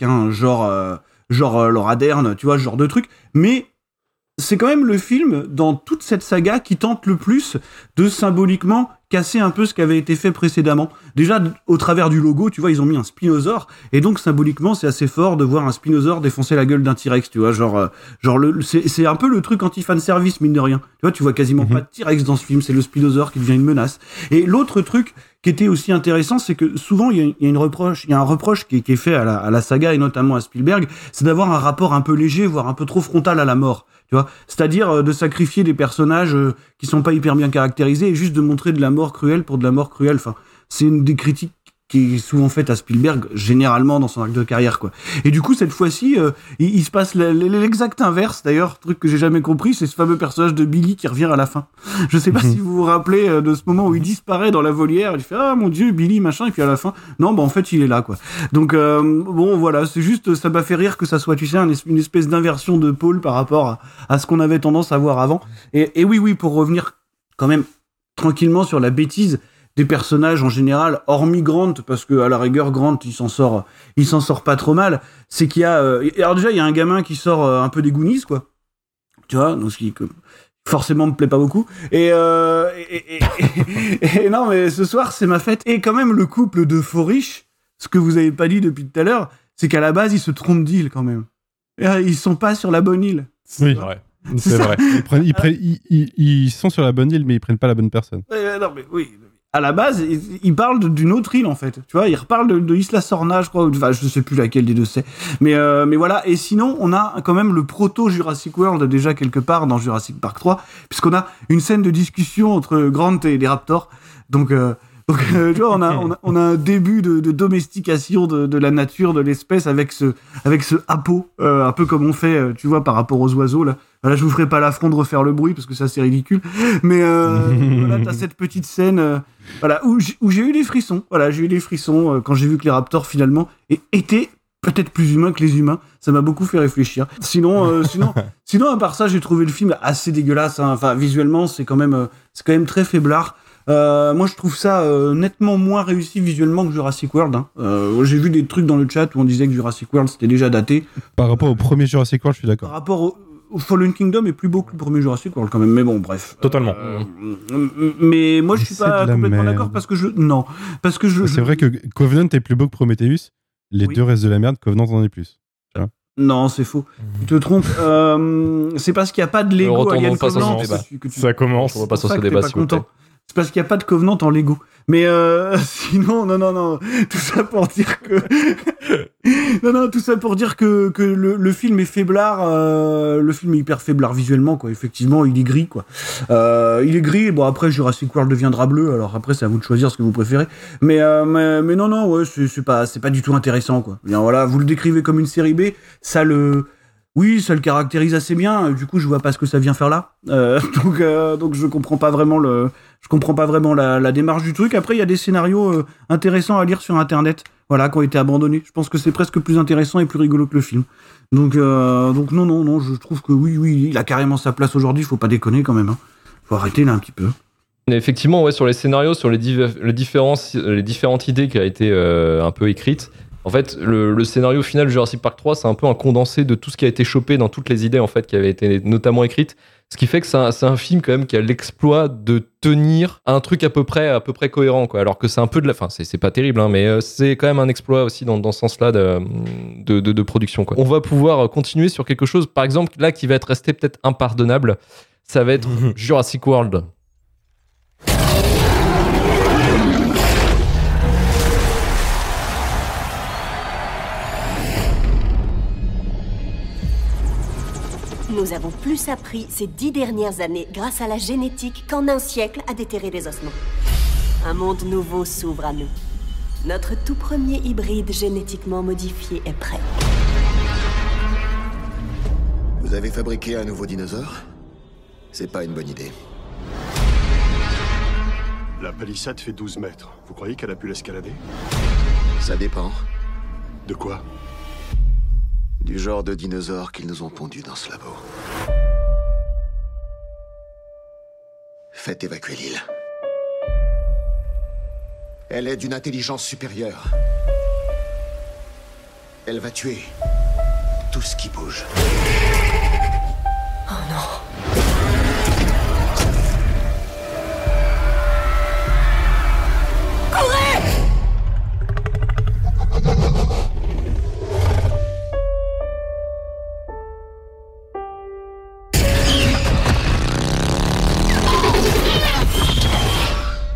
hein, genre euh, genre euh, Laura tu vois, genre de truc. Mais c'est quand même le film dans toute cette saga qui tente le plus de symboliquement casser un peu ce qui avait été fait précédemment. Déjà, au travers du logo, tu vois, ils ont mis un spinosaure, et donc symboliquement, c'est assez fort de voir un spinosaure défoncer la gueule d'un T-Rex, tu vois, genre, euh, genre le, c'est un peu le truc anti-fan service, mine de rien. Tu vois, tu vois quasiment pas de T-Rex dans ce film, c'est le spinosaure qui devient une menace. Et l'autre truc qui était aussi intéressant, c'est que souvent, il y, a- il y a une reproche, il y a un reproche qui, est- qui est fait à la, à la saga, et notamment à Spielberg, c'est d'avoir un rapport un peu léger, voire un peu trop frontal à la mort. C'est-à-dire euh, de sacrifier des personnages euh, qui sont pas hyper bien caractérisés et juste de montrer de la mort cruelle pour de la mort cruelle. C'est une des critiques qui est souvent faite à Spielberg, généralement dans son arc de carrière, quoi. Et du coup, cette fois-ci, euh, il, il se passe le- le- l'exact inverse. D'ailleurs, truc que j'ai jamais compris, c'est ce fameux personnage de Billy qui revient à la fin. Je sais pas si vous vous rappelez euh, de ce moment où il disparaît dans la volière. Il fait ah mon dieu, Billy machin, et puis à la fin, non, bah en fait, il est là, quoi. Donc euh, bon, voilà, c'est juste, ça m'a fait rire que ça soit, tu sais, une espèce d'inversion de pôle par rapport à, à ce qu'on avait tendance à voir avant. Et, et oui, oui, pour revenir quand même tranquillement sur la bêtise des personnages en général, hormis Grant, parce que à la rigueur Grant il s'en sort, il s'en sort pas trop mal. C'est qu'il y a, euh, et alors déjà il y a un gamin qui sort euh, un peu des Goonies quoi, tu vois, donc ce qui que- forcément me plaît pas beaucoup. Et, euh, et, et- et- et non mais ce soir c'est ma fête. Et quand même le couple de faux riches, ce que vous avez pas dit depuis tout à l'heure, c'est qu'à la base ils se trompent d'île quand même. Et, Ils sont pas sur la bonne île. Oui. C'est vrai. C'est. Ils, prennent- ils prennent- ils- ils- ils sont sur la bonne île, mais ils prennent pas la bonne personne. Euh, non, mais oui. À la base, il, parle d'une autre île, en fait. Tu vois, il reparle de, de Isla Sorna, je crois. Enfin, je sais plus laquelle des deux c'est. Mais, euh, mais voilà. Et sinon, on a quand même le proto Jurassic World déjà quelque part dans Jurassic Park 3, puisqu'on a une scène de discussion entre Grant et les Raptors. Donc, euh, donc euh, tu vois, on a, on a, on a un début de, de domestication de, de la nature, de l'espèce, avec ce, avec ce hapeau, euh, un peu comme on fait, euh, tu vois, par rapport aux oiseaux, là. Là, je vous ferai pas l'affront de refaire le bruit, parce que ça, c'est ridicule. Mais euh, voilà, t'as cette petite scène euh, voilà, où j'ai eu des frissons. Voilà, j'ai eu des frissons euh, quand j'ai vu que les raptors, finalement, étaient peut-être plus humains que les humains. Ça m'a beaucoup fait réfléchir. Sinon, sinon, sinon, à part ça, j'ai trouvé le film assez dégueulasse. hein. Enfin, visuellement, c'est quand même, c'est quand même très faiblard. Euh, moi, je trouve ça euh, nettement moins réussi visuellement que Jurassic World. hein. Euh, j'ai vu des trucs dans le chat où on disait que Jurassic World c'était déjà daté. Par rapport au premier Jurassic World, je suis Par d'accord. rapport au, au Fallen Kingdom est plus beau que le premier Jurassic World quand même. Mais bon, bref. Totalement. Euh, mais moi, je suis pas complètement d'accord parce que je non parce que je C'est je- vrai que Covenant est plus beau que Prometheus. Les Oui. deux restent de la merde, Covenant en est plus. Non, c'est faux. Tu te trompes. Euh, c'est parce qu'il n'y a pas de Lego Alien pas sur ce Covenant. Ça commence. On va pas sur ce débat, pas s'il vous plaît. C'est parce qu'il n'y a pas de Covenant en Lego. Mais euh, sinon, non, non, non. Tout ça pour dire que. non, non, tout ça pour dire que, que le, film est faiblard. euh, le film est hyper faiblard visuellement, quoi. Effectivement, il est gris, quoi. Euh, il est gris. Bon, après, Jurassic World deviendra bleu. Alors après, c'est à vous de choisir ce que vous préférez. Mais, mais, mais non, non, ouais, c'est pas, pas du tout intéressant, quoi. Bien, voilà, vous le décrivez comme une série B. Ça le. Oui, ça le caractérise assez bien. Du coup, je vois pas ce que ça vient faire là. Donc, euh, donc, je comprends pas vraiment le, je comprends pas vraiment la, démarche du truc. Après, il y a des scénarios euh, intéressants à lire sur Internet, voilà, qui ont été abandonnés. Je pense que c'est presque plus intéressant et plus rigolo que le film. Donc, euh, donc non, non, non, je trouve que oui, oui, il a carrément sa place aujourd'hui. Faut pas déconner quand même. Hein. Faut arrêter là un petit peu. Effectivement, ouais, sur les scénarios, sur les différentes idées qui a été euh, un peu écrites. En fait, le, le scénario final de Jurassic Park 3, c'est un peu un condensé de tout ce qui a été chopé dans toutes les idées en fait qui avaient été notamment écrites. Ce qui fait que c'est un, film quand même qui a l'exploit de tenir un truc à peu près à peu près cohérent quoi. Alors que c'est un peu de la, enfin c'est, pas terrible hein, mais euh, c'est quand même un exploit aussi dans, dans ce sens-là de, de, de- de production quoi. On va pouvoir continuer sur quelque chose, par exemple là qui va être resté peut-être impardonnable. Ça va être Jurassic World. Nous avons plus appris ces dix dernières années grâce à la génétique qu'en un siècle à déterrer des ossements. Un monde nouveau s'ouvre à nous. Notre tout premier hybride génétiquement modifié est prêt. Vous avez fabriqué un nouveau dinosaure? C'est pas une bonne idée. La palissade fait 12 mètres. Vous croyez qu'elle a pu l'escalader? Ça dépend De quoi? Du genre de dinosaure qu'ils nous ont pondu dans ce labo. Faites évacuer l'île. Elle est d'une intelligence supérieure. Elle va tuer tout ce qui bouge. Oh non.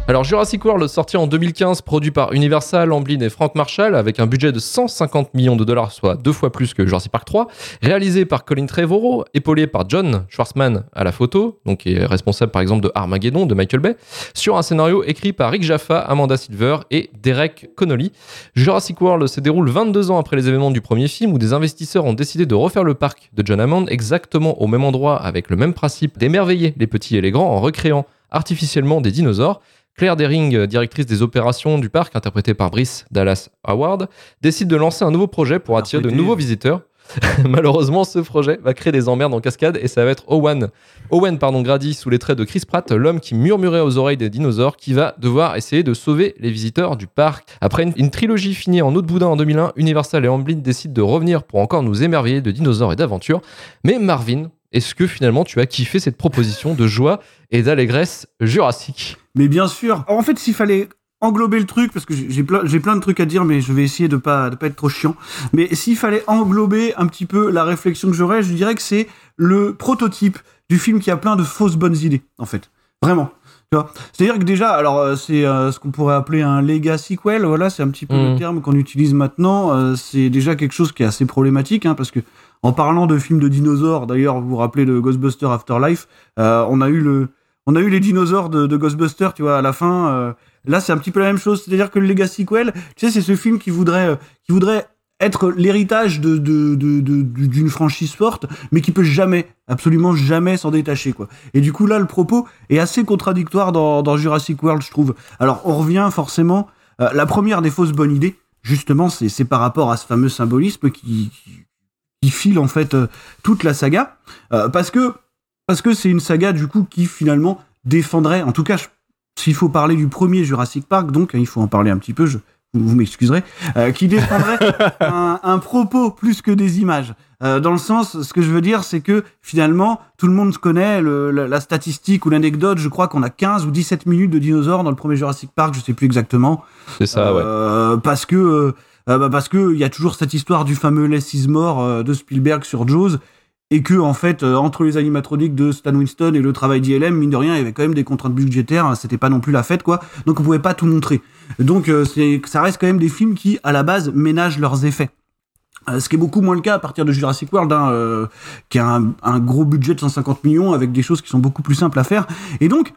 Alors Jurassic World sorti en 2015, produit par Universal, Amblin et Frank Marshall, avec un budget de 150 millions de dollars, soit deux fois plus que Jurassic Park 3, réalisé par Colin Trevorrow, épaulé par John Schwartzman à la photo, donc est responsable par exemple de Armageddon de Michael Bay, sur un scénario écrit par Rick Jaffa, Amanda Silver et Derek Connolly. Jurassic World se déroule 22 ans après les événements du premier film où des investisseurs ont décidé de refaire le parc de John Hammond exactement au même endroit avec le même principe d'émerveiller les petits et les grands en recréant artificiellement des dinosaures. Claire Dering, directrice des opérations du parc, interprétée par Brice Dallas Howard, décide de lancer un nouveau projet pour attirer de nouveaux visiteurs. Malheureusement, ce projet va créer des emmerdes en cascade et ça va être Owen, Owen pardon, Grady sous les traits de Chris Pratt, l'homme qui murmurait aux oreilles des dinosaures, qui va devoir essayer de sauver les visiteurs du parc. Après une, une trilogie finie en eau de boudin en 2001, Universal et Amblin décident de revenir pour encore nous émerveiller de dinosaures et d'aventures. Mais Marvin, est-ce que finalement tu as kiffé cette proposition de joie et d'allégresse jurassique? Mais bien sûr. En fait, s'il fallait englober le truc, parce que j'ai plein, j'ai plein de trucs à dire, mais je vais essayer de pas, de pas être trop chiant. Mais s'il fallait englober un petit peu la réflexion que j'aurais, je dirais que c'est le prototype du film qui a plein de fausses bonnes idées, en fait. Vraiment. Tu vois? C'est-à-dire que déjà, alors euh, c'est euh, ce qu'on pourrait appeler un legacy sequel, voilà, c'est un petit peu le terme qu'on utilise maintenant. euh, c'est déjà quelque chose qui est assez problématique, hein, parce que en parlant de films de dinosaures, d'ailleurs, vous vous rappelez de Ghostbusters Afterlife, euh, on a eu le, on a eu les dinosaures de, Ghostbusters, tu vois, à la fin. euh, là, c'est un petit peu la même chose. C'est-à-dire que le Legacy Sequel, tu sais, c'est ce film qui voudrait, euh, qui voudrait être l'héritage de, de, de, de- du- d'une franchise forte, mais qui peut jamais, absolument jamais s'en détacher, quoi. Et du coup, là, le propos est assez contradictoire dans, dans Jurassic World, je trouve. Alors, on revient forcément. euh, la première des fausses bonnes idées, justement, c'est, c'est par rapport à ce fameux symbolisme qui, qui, qui file en fait euh, toute la saga, euh, parce que parce que c'est une saga du coup qui finalement défendrait, en tout cas, s'il faut parler du premier Jurassic Park, donc hein, il faut en parler un petit peu, je, vous, m'excuserez, euh, qui défendrait un, un propos plus que des images. Euh, dans le sens, ce que je veux dire, c'est que finalement, tout le monde connaît le- la, la statistique ou l'anecdote. Je crois qu'on a 15 ou 17 minutes de dinosaures dans le premier Jurassic Park, je sais plus exactement. C'est ça, ouais. Euh, Parce que bah, parce que il y a toujours cette histoire du fameux Less is More de Spielberg sur Jaws et que en fait euh, entre les animatroniques de Stan Winston et le travail d'ILM mine de rien il y avait quand même des contraintes budgétaires hein, c'était pas non plus la fête quoi. Donc on pouvait pas tout montrer. Donc euh, c'est ça reste quand même des films qui à la base ménagent leurs effets. Euh, ce qui est beaucoup moins le cas à partir de Jurassic World, hein, qui a un, gros budget de 150 millions avec des choses qui sont beaucoup plus simples à faire. Et donc,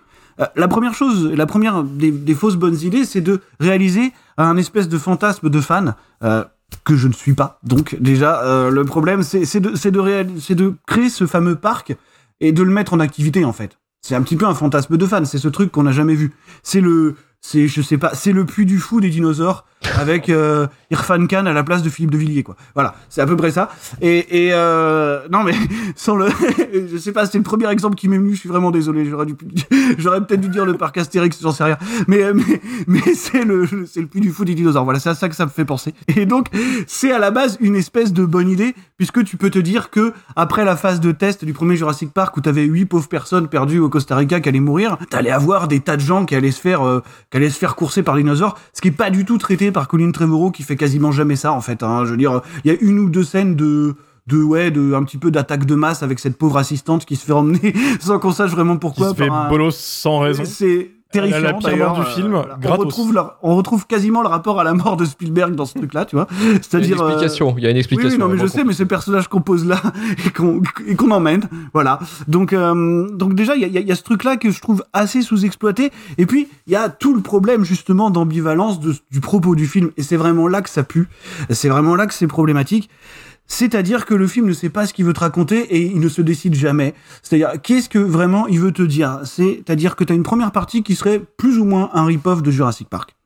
la première chose, la première des, des fausses bonnes idées, c'est de réaliser un espèce de fantasme de fan que je ne suis pas. Donc déjà, euh, le problème, c'est de, de, de créer ce fameux parc et de le mettre en activité en fait. C'est un petit peu un fantasme de fan. C'est ce truc qu'on n'a jamais vu. C'est le, c'est je sais pas, c'est le puits du fou des dinosaures. avec euh, Irfan Khan à la place de Philippe de Villiers, quoi. Voilà, c'est à peu près ça. Et, et euh, non, mais sans le, je sais pas, c'est le premier exemple qui m'est venu. Je suis vraiment désolé. J'aurais dû, j'aurais peut-être dû dire le parc Astérix, j'en sais rien. Mais euh, mais mais c'est le, c'est le plus du fou des dinosaures. Voilà, c'est à ça que ça me fait penser. Et donc, c'est à la base une espèce de bonne idée, puisque tu peux te dire que après la phase de test du premier Jurassic Park où t'avais huit pauvres personnes perdues au Costa Rica qui allaient mourir, t'allais avoir des tas de gens qui allaient se faire, euh, qui allaient se faire courser par les dinosaures, ce qui est pas du tout traité par Colin Trevorrow qui fait quasiment jamais ça en fait. Hein. Je veux dire, il y a une ou deux scènes de de ouais de un petit peu d'attaque de masse avec cette pauvre assistante qui se fait emmener sans qu'on sache vraiment pourquoi Qui se fait un- bolos sans raison. c'est terrifiant mort du euh, film, voilà. on retrouve leur- on retrouve quasiment le rapport à la mort de Spielberg dans ce truc là tu vois Il y a une c'est-à-dire euh, explication. Il y a une oui, explication. oui, non, mais je sais, mais ce personnage qu'on pose là et qu'on emmène, voilà. Donc, euh, donc déjà, il y a, il y a- il y a ce truc-là que je trouve assez sous-exploité. Et puis, il y a tout le problème justement d'ambivalence du propos du film. Et c'est vraiment là que ça pue. C'est vraiment là que c'est problématique. C'est-à-dire que le film ne sait pas ce qu'il veut te raconter et il ne se décide jamais. C'est-à-dire, qu'est-ce que vraiment il veut te dire? C'est-à-dire que tu as une première partie qui serait plus ou moins un rip-off de Jurassic Park.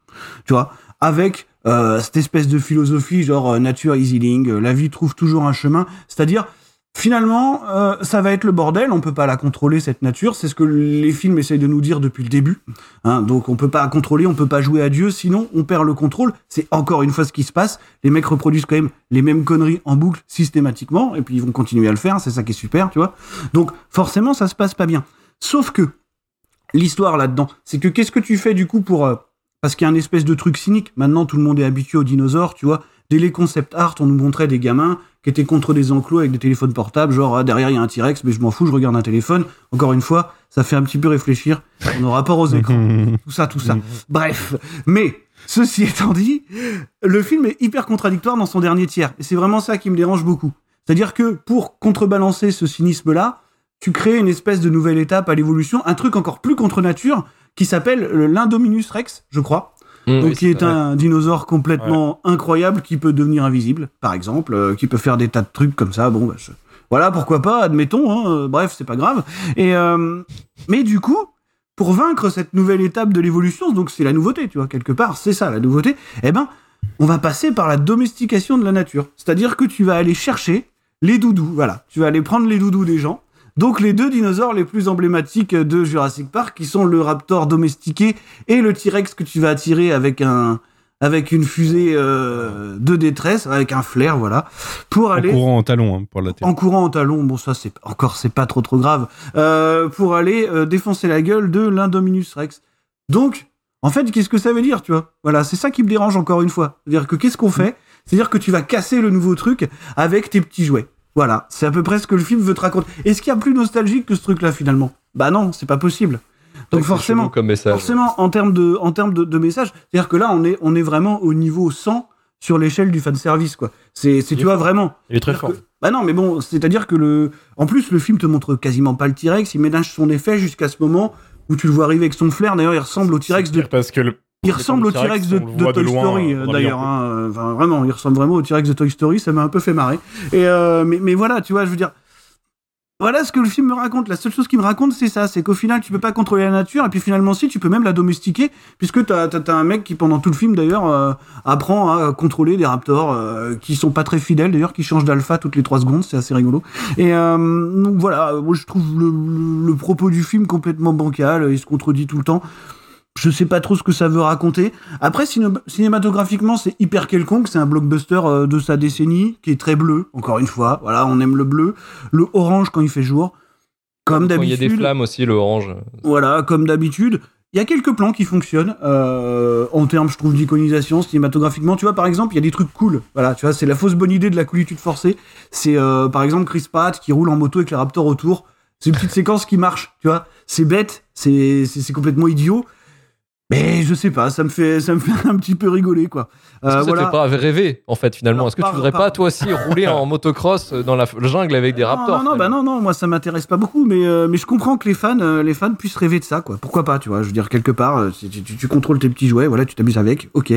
Tu vois? Avec euh, cette espèce de philosophie genre euh, nature is healing, euh, la vie trouve toujours un chemin. C'est-à-dire, finalement, euh, ça va être le bordel, on peut pas la contrôler, cette nature. C'est ce que les films essayent de nous dire depuis le début. Hein, donc on peut pas contrôler, on peut pas jouer à Dieu, sinon on perd le contrôle. C'est encore une fois ce qui se passe. Les mecs reproduisent quand même les mêmes conneries en boucle systématiquement, et puis ils vont continuer à le faire, c'est ça qui est super, tu vois. Donc forcément, ça se passe pas bien. Sauf que l'histoire là-dedans, c'est que qu'est-ce que tu fais du coup pour... euh, parce qu'il y a un espèce de truc cynique. Maintenant, tout le monde est habitué aux dinosaures, tu vois. Dès les concept art, on nous montrait des gamins qui étaient contre des enclos avec des téléphones portables, genre ah, derrière il y a un T-Rex, mais je m'en fous, je regarde un téléphone. Encore une fois, ça fait un petit peu réfléchir sur nos rapports aux écrans, tout ça, tout ça. Bref, mais ceci étant dit, le film est hyper contradictoire dans son dernier tiers, et c'est vraiment ça qui me dérange beaucoup. C'est-à-dire que pour contrebalancer ce cynisme-là, tu crées une espèce de nouvelle étape à l'évolution, un truc encore plus contre nature qui s'appelle le l'Indominus Rex, je crois. Mmh, Donc, oui, qui est un dinosaure complètement incroyable qui peut devenir invisible, par exemple, euh, qui peut faire des tas de trucs comme ça. Bon, bah, je- voilà, pourquoi pas, admettons. hein, euh, bref, c'est pas grave. Et euh, mais du coup, pour vaincre cette nouvelle étape de l'évolution, donc c'est la nouveauté, tu vois, quelque part, c'est ça la nouveauté. Eh ben, on va passer par la domestication de la nature. C'est-à-dire que tu vas aller chercher les doudous. Voilà, tu vas aller prendre les doudous des gens. Donc les deux dinosaures les plus emblématiques de Jurassic Park, qui sont le raptor domestiqué et le T-Rex que tu vas attirer avec un avec une fusée euh, de détresse, avec un flair, voilà, pour En aller courant en talon hein, pour la terre. en courant en talon, bon ça c'est encore c'est pas trop trop grave, euh, pour aller euh, défoncer la gueule de l'Indominus Rex. Donc, en fait, qu'est-ce que ça veut dire, tu vois? Voilà, c'est ça qui me dérange encore une fois. C'est-à-dire que qu'est-ce qu'on fait? C'est-à-dire que tu vas casser le nouveau truc avec tes petits jouets. Voilà, c'est à peu près ce que le film veut te raconter. Est-ce qu'il y a plus nostalgique que ce truc-là finalement? Bah non, c'est pas possible. Donc forcément, comme message. forcément, en termes de, en termes de, de message, c'est-à-dire que là, on est, on est vraiment au niveau 100 sur l'échelle du fan service, quoi. C'est, tu vois, fort. vraiment. Il est très fort. que- bah non, mais bon, c'est-à-dire que le, en plus, le film te montre quasiment pas le T-Rex, il ménage son effet jusqu'à ce moment où tu le vois arriver avec son flair. D'ailleurs, il ressemble au T-Rex de, Parce que le. Il ressemble au T-Rex de, Toy loin, Story, d'ailleurs. hein, euh, enfin, vraiment, il ressemble vraiment au T-Rex de Toy Story. Ça m'a un peu fait marrer. Et euh, mais, mais voilà, tu vois, je veux dire, voilà ce que le film me raconte. La seule chose qu'il me raconte, c'est ça, c'est qu'au final, tu peux pas contrôler la nature, et puis finalement, si, tu peux même la domestiquer, puisque t'as as, un mec qui, pendant tout le film, d'ailleurs, euh, apprend à contrôler des raptors euh, qui sont pas très fidèles, d'ailleurs, qui changent d'alpha toutes les trois secondes, c'est assez rigolo. Et donc voilà, moi je trouve le, le- le propos du film complètement bancal, il se contredit tout le temps. Je sais pas trop ce que ça veut raconter. Après, ciné- cinématographiquement, c'est hyper quelconque. C'est un blockbuster euh, de sa décennie qui est très bleu. Encore une fois, voilà, on aime le bleu, le orange quand il fait jour, comme Quand il y a d'habitude. des flammes aussi, le orange. Voilà, comme d'habitude. Il y a quelques plans qui fonctionnent euh, en termes, je trouve, d'iconisation cinématographiquement. Tu vois, par exemple, il y a des trucs cool. Voilà, tu vois, c'est la fausse bonne idée de la coolitude forcée. C'est euh, par exemple Chris Pratt qui roule en moto avec les Raptors autour. C'est une petite séquence qui marche, tu vois. C'est bête, c'est complètement idiot. Mais je sais pas, ça me fait ça me fait un petit peu rigoler quoi. Est-ce Euh, que ça voilà. te fait pas rêver, en fait, finalement? Est-ce que par- tu voudrais par- pas, toi aussi, rouler en motocross dans la f- jungle avec des raptors Non, non, bah non, non, moi ça m'intéresse pas beaucoup, mais, euh, mais je comprends que les fans, euh, les fans puissent rêver de ça, quoi. Pourquoi pas, tu vois? Je veux dire, quelque part, euh, tu, tu- tu contrôles tes petits jouets, voilà, tu t'amuses avec, ok.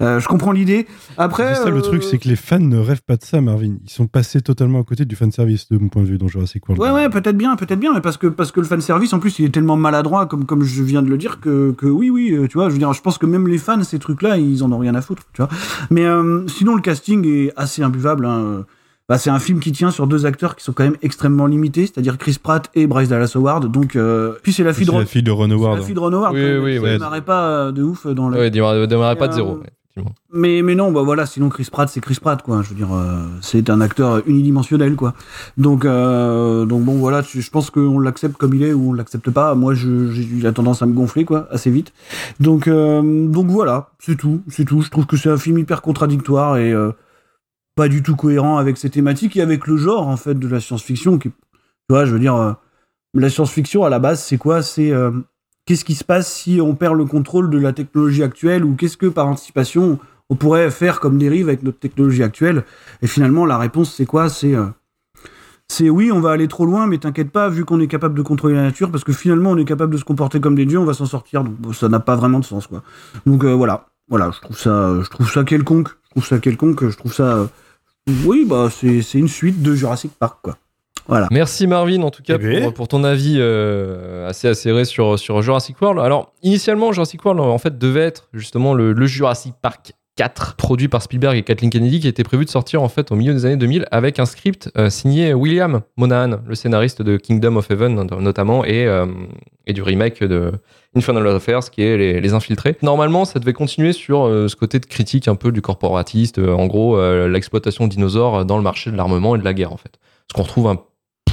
Euh, je comprends l'idée. Après. C'est ça le euh, truc, c'est que les fans ne rêvent pas de ça, Marvin. Ils sont passés totalement à côté du fan service, de mon point de vue, dans Jurassic World. Ouais, ouais, peut-être bien, peut-être bien, mais parce que, parce que le fan service, en plus, il est tellement maladroit, comme, comme je viens de le dire, que, que oui, oui, oui, euh, tu vois, je veux dire, je pense que même les fans, ces trucs-là, ils en ont rien à foutre, tu vois. Mais euh, sinon, le casting est assez imbuvable. Hein. Bah, c'est un film qui tient sur deux acteurs qui sont quand même extrêmement limités, c'est-à-dire Chris Pratt et Bryce Dallas Howard. Donc, euh, puis c'est la fille de Ron- la fille de Ron c'est Howard. la fille de Ron Howard. Oui, oui, ouais. démarrait pas euh, de ouf dans le. Démarrer pas de zéro. euh, ouais, Mais, mais non, bah voilà, sinon Chris Pratt, c'est Chris Pratt, quoi. Je veux dire, euh, c'est un acteur unidimensionnel, quoi. Donc, euh, donc bon, voilà, je pense qu'on l'accepte comme il est ou on l'accepte pas. Moi, j'ai eu la tendance à me gonfler, quoi, assez vite. Donc, euh, donc voilà, c'est tout, c'est tout. Je trouve que c'est un film hyper contradictoire et pas du tout cohérent avec ses thématiques et avec le genre, en fait, de la science-fiction. Tu vois, je veux dire, la science-fiction, à la base, c'est quoi? C'est qu'est-ce qui se passe si on perd le contrôle de la technologie actuelle ou qu'est-ce que, par anticipation, on pourrait faire comme dérive avec notre technologie actuelle? Et finalement, la réponse, c'est quoi? C'est euh, c'est oui, on va aller trop loin, mais t'inquiète pas, vu qu'on est capable de contrôler la nature, parce que finalement, on est capable de se comporter comme des dieux, on va s'en sortir. Donc ça n'a pas vraiment de sens, quoi. Donc euh, voilà, voilà, je trouve ça, je trouve ça quelconque. Je trouve ça quelconque. Je trouve ça, euh, oui, bah c'est une suite de Jurassic Park, quoi. Voilà. Merci Marvin en tout cas Eh pour, pour ton avis euh, assez acéré sur, sur Jurassic World. Alors initialement Jurassic World en fait devait être justement le, le Jurassic Park 4 produit par Spielberg et Kathleen Kennedy qui était prévu de sortir en fait au milieu des années 2000 avec un script euh, signé William Monahan, le scénariste de Kingdom of Heaven not- notamment et, euh, et du remake de Infernal Affairs qui est les, les Infiltrés. Normalement ça devait continuer sur euh, ce côté de critique un peu du corporatiste, euh, en gros euh, l'exploitation de dinosaures dans le marché de l'armement et de la guerre en fait. Ce qu'on retrouve un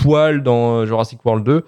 poil dans euh, Jurassic World 2.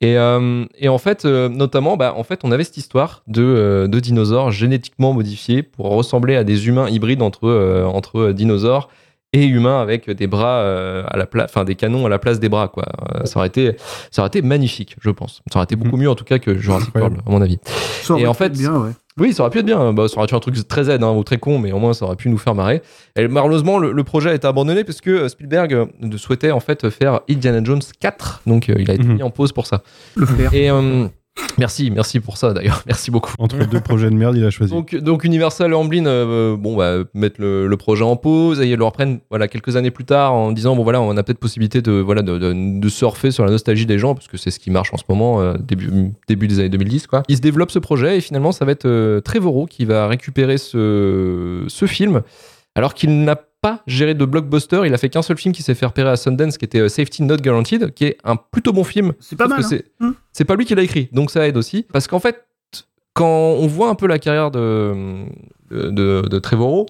Et, euh, et en fait, euh, notamment, bah, en fait, on avait cette histoire de, de dinosaures génétiquement modifiés pour ressembler à des humains hybrides entre, entre dinosaures et humains avec des bras euh, à la place, enfin des canons à la place des bras, quoi. Euh, ça aurait été, ça aurait été magnifique, je pense. Ça aurait été beaucoup mieux en tout cas que Jurassic World, à mon avis. Ça Et en fait, bien, ouais. oui, ça aurait pu être bien. Bah, ça aurait été un truc très Z hein, ou très con, mais au moins ça aurait pu nous faire marrer. Et malheureusement, le, le projet a été abandonné parce que euh, Spielberg souhaitait en fait faire Indiana Jones 4. Donc il a été Mhm. mis en pause pour ça. Le faire. Et euh, merci, merci pour ça d'ailleurs. Merci beaucoup. Entre deux projets de merde, il a choisi. Donc, donc Universal et Amblin, euh, bon, bah, mettent le, le projet en pause et ils le reprennent voilà, quelques années plus tard en disant bon voilà, on a peut-être possibilité de, voilà, de, de, de surfer sur la nostalgie des gens parce que c'est ce qui marche en ce moment, euh, début, début des années 2010. Quoi. Il se développe ce projet et finalement, ça va être euh, Trevorrow qui va récupérer ce, ce film alors qu'il n'a pas géré de blockbuster. Il a fait qu'un seul film qui s'est fait repérer à Sundance qui était euh, Safety Not Guaranteed, qui est un plutôt bon film. C'est pas mal. hein. c'est- Hmm. c'est pas lui qui l'a écrit, donc ça aide aussi. Parce qu'en fait, quand on voit un peu la carrière de, de, de, de Trevorrow,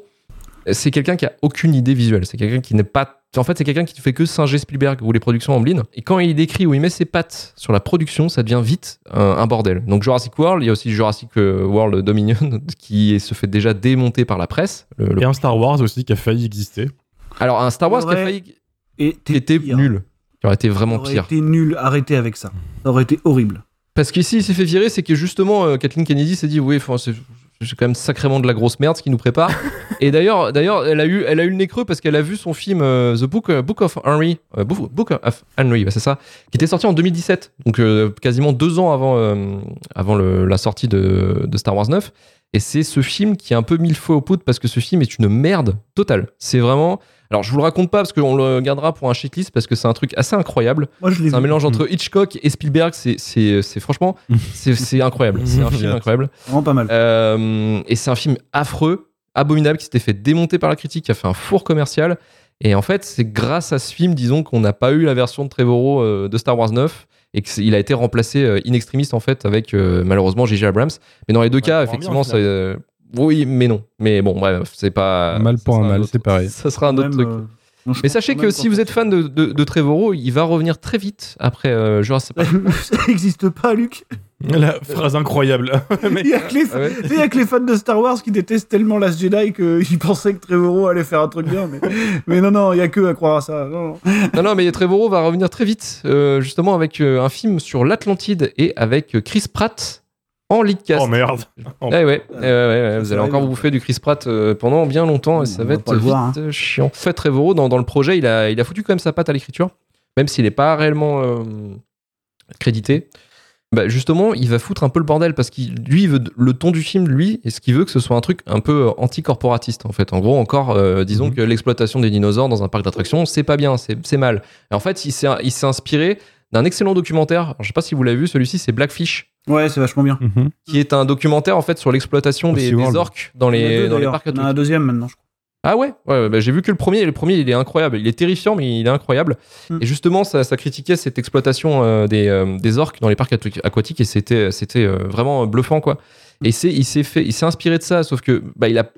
c'est quelqu'un qui a aucune idée visuelle. C'est quelqu'un qui n'est pas. En fait, c'est quelqu'un qui ne fait que singer Spielberg ou les productions Amblin. Et quand il décrit ou il met ses pattes sur la production, ça devient vite un, un bordel. Donc Jurassic World, il y a aussi Jurassic euh, World Dominion qui se fait déjà démonter par la presse. Le- le- Et un Star Wars aussi qui a failli exister. Alors un Star Wars qui a failli Et qui était pire. nul, qui aurait été vraiment aurait pire. été nul. Arrêtez avec ça. Ça aurait été horrible. Parce qu'ici, il s'est fait virer, c'est que justement, euh, Kathleen Kennedy s'est dit, oui, enfin, c'est quand même sacrément de la grosse merde ce qui nous prépare. et d'ailleurs, d'ailleurs, elle a eu, elle a eu le nez creux parce qu'elle a vu son film euh, The Book, euh, Book of Henry, euh, Book, Book of Henry, bah, c'est ça, qui était sorti en 2017, donc quasiment deux ans avant, avant le- la sortie de, Star Wars 9. Et c'est ce film qui est un peu mille fois au poudre parce que ce film est une merde totale. C'est vraiment. Alors, je vous le raconte pas parce qu'on le gardera pour un checklist parce que c'est un truc assez incroyable. Moi, je l'ai C'est un vu. mélange entre Hitchcock et Spielberg. C'est, franchement, c'est, c'est incroyable. C'est un film incroyable. Vraiment pas mal. Euh, et c'est un film affreux, abominable, qui s'était fait démonter par la critique, qui a fait un four commercial. Et en fait, c'est grâce à ce film, disons, qu'on n'a pas eu la version de Trevorrow euh, de Star Wars 9 et qu'il a été remplacé euh, in extremis en fait avec euh, malheureusement J.J. Abrams. Mais dans les deux Ouais, cas, effectivement, euh, oui, mais non. Mais bon, bref, c'est pas Mal pour un mal, c'est pareil. Ça sera un autre Même, truc. euh, non, Mais sachez que si vous êtes fan de, de, de Trevorrow, il va revenir très vite après euh, Jurassic Park. ça n'existe pas, Luc. La phrase incroyable. Mais- Il y a que les, Ah ouais a que les fans de Star Wars qui détestent tellement Last Jedi qu'ils pensaient que Trevorrow allait faire un truc bien. Mais, mais non, non, il y a que à croire à ça. Non, non. Non, non, mais Trevorrow va revenir très vite, euh, justement avec euh, un film sur l'Atlantide et avec Chris Pratt en lead cast. Oh merde. Oh, Eh ouais, ouais, ouais, ouais, vous allez encore vous bouffer du Chris Pratt euh, pendant bien longtemps et On ça va être vite voir, hein. chiant. En fait, Trevorrow, dans, dans le projet, il a, il a foutu quand même sa patte à l'écriture, même s'il n'est pas réellement euh, crédité. Bah, justement, il va foutre un peu le bordel parce qu'il lui il veut le ton du film, lui, et ce qu'il veut que ce soit un truc un peu euh, anti-corporatiste en fait. En gros, encore, euh, disons Mhm. que l'exploitation des dinosaures dans un parc d'attractions, c'est pas bien, c'est c'est mal. Et en fait, il s'est il s'est inspiré d'un excellent documentaire. Alors, je sais pas si vous l'avez vu, celui-ci, c'est Blackfish Ouais, c'est vachement bien. Mhm. qui est un documentaire en fait sur l'exploitation des, orques dans Il y en a les, deux, dans les parcs Il y en a un deuxième maintenant, je crois. Ah ouais, ouais, bah, j'ai vu que le premier, et le premier il est incroyable, il est terrifiant mais il est incroyable. Mm. Et justement ça, ça critiquait cette exploitation euh, des, euh, des orques dans les parcs aqu- aquatiques et c'était c'était euh, vraiment bluffant quoi. Et c'est il s'est fait il s'est inspiré de ça sauf que bah il a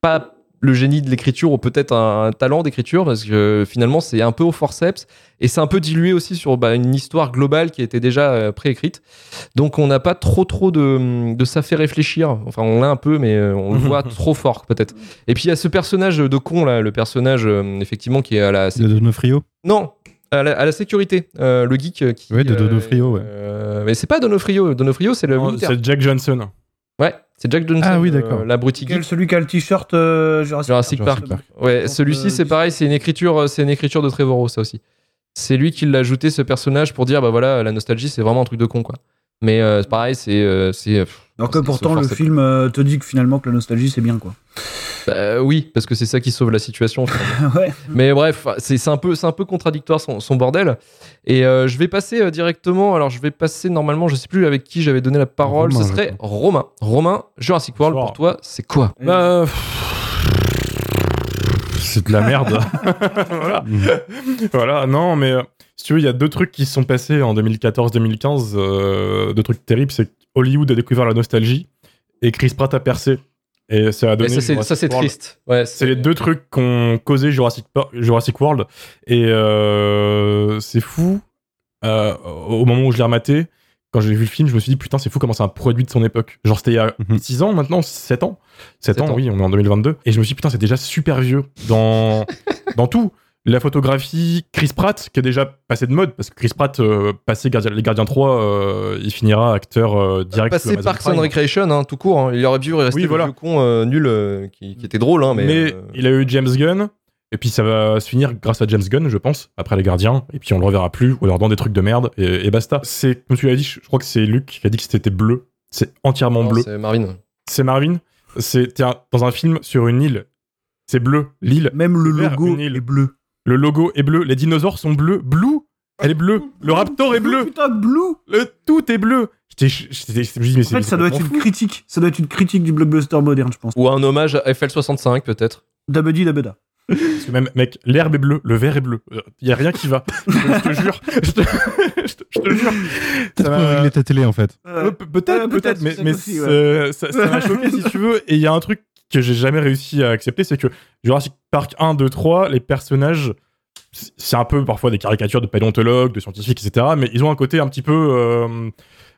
pas le génie de l'écriture ou peut-être un, un talent d'écriture parce que finalement c'est un peu au forceps et c'est un peu dilué aussi sur bah, une histoire globale qui était déjà euh, préécrite. Donc on n'a pas trop trop de, de ça fait réfléchir. Enfin on l'a un peu mais euh, on le voit trop fort peut-être. Et puis il y a ce personnage de con là, le personnage euh, effectivement qui est à la De Donofrio? Non à la, à la sécurité, euh, le geek qui Ouais, de euh, Donofrio, ouais. euh, mais c'est pas Donofrio, Donofrio c'est le. C'est Jack Johnson. Ouais, c'est Jack Johnson. Ah oui, euh. L'abruti celui qui a le t-shirt euh, Jurassic, Jurassic Park. Park. Ouais, celui-ci euh, c'est pareil, c'est une écriture, euh, c'est une écriture de Trevorrow ça aussi. C'est lui qui l'a ajouté ce personnage pour dire bah voilà la nostalgie c'est vraiment un truc de con quoi. Mais euh, c'est pareil c'est euh, c'est euh, Alors que pourtant, le film euh, te dit que finalement que la nostalgie c'est bien quoi. Bah, oui parce que c'est ça qui sauve la situation. ouais. Mais bref, c'est c'est un peu, c'est un peu contradictoire son, son bordel. Et euh, je vais passer euh, directement. Alors je vais passer normalement, je sais plus avec qui j'avais donné la parole. Romain, Ce serait. Romain. Romain, Jurassic World Bonsoir. pour toi, c'est quoi Bah, c'est de la merde. voilà. voilà, non, mais euh, si tu veux, il y a deux trucs qui se sont passés en 2014-2015, euh, deux trucs terribles, c'est que Hollywood a découvert la nostalgie et Chris Pratt a percé. Et ça a donné. ça c'est, ça triste. Ouais, C'est les deux trucs qu'ont causé Jurassic, Jurassic World. Et euh, c'est fou. Euh, au moment où je l'ai rematé, quand j'ai vu le film, je me suis dit, putain, c'est fou comment c'est un produit de son époque. Genre, c'était il y a Mhm. 6 ans maintenant, 7 ans? 7 ans, Sept ans. oui, on est en 2022. Et je me suis dit, putain, c'est déjà super vieux dans, dans tout. La photographie, Chris Pratt, qui est déjà passé de mode, parce que Chris Pratt, euh, passé Gardien- Les Gardiens 3, euh, il finira acteur euh, direct. Amazon Parks and. Recreation, hein, tout court. hein. Il aurait dû rester Oui, le voilà. vieux con euh, nul euh, qui, qui était drôle, hein, mais. Mais, euh, il a eu James Gunn, et puis ça va se finir grâce à James Gunn, je pense, après les gardiens, et puis on le reverra plus, ou alors dans des trucs de merde, et, et basta. C'est, comme tu l'as dit, je crois que c'est Luc qui a dit que c'était bleu. C'est entièrement non, bleu. C'est Marvin. C'est Marvin. C'est dans un film sur une île. C'est bleu. L'île. Même le logo une île. est bleu. Le logo est bleu. Les dinosaures sont bleus. Blue. Elle est bleue. Le raptor est bleu. Putain, blue. Le tout est bleu. J'étais, j'étais, je me dis, mais En c'est. fait, ça doit être une fou. critique. Ça doit être une critique du blockbuster moderne, je pense. Ou un hommage à FL65 peut-être. Dabedi Dabeda. Parce que même, mec, l'herbe est bleue, le vert est bleu. Il y a rien qui va. je, te jure. Je te, je te- je te jure. Peut-être Ça pour régler ta télé en fait. Euh, peut-être, euh, peut-être, peut-être, mais, c'est mais ça m'a choqué si tu veux. Et il y a un truc que j'ai jamais réussi à accepter, c'est que Jurassic Park 1, 2, 3, les personnages, c'est- un peu parfois des caricatures de paléontologues, de scientifiques, etc. Mais ils ont un côté un petit peu euh,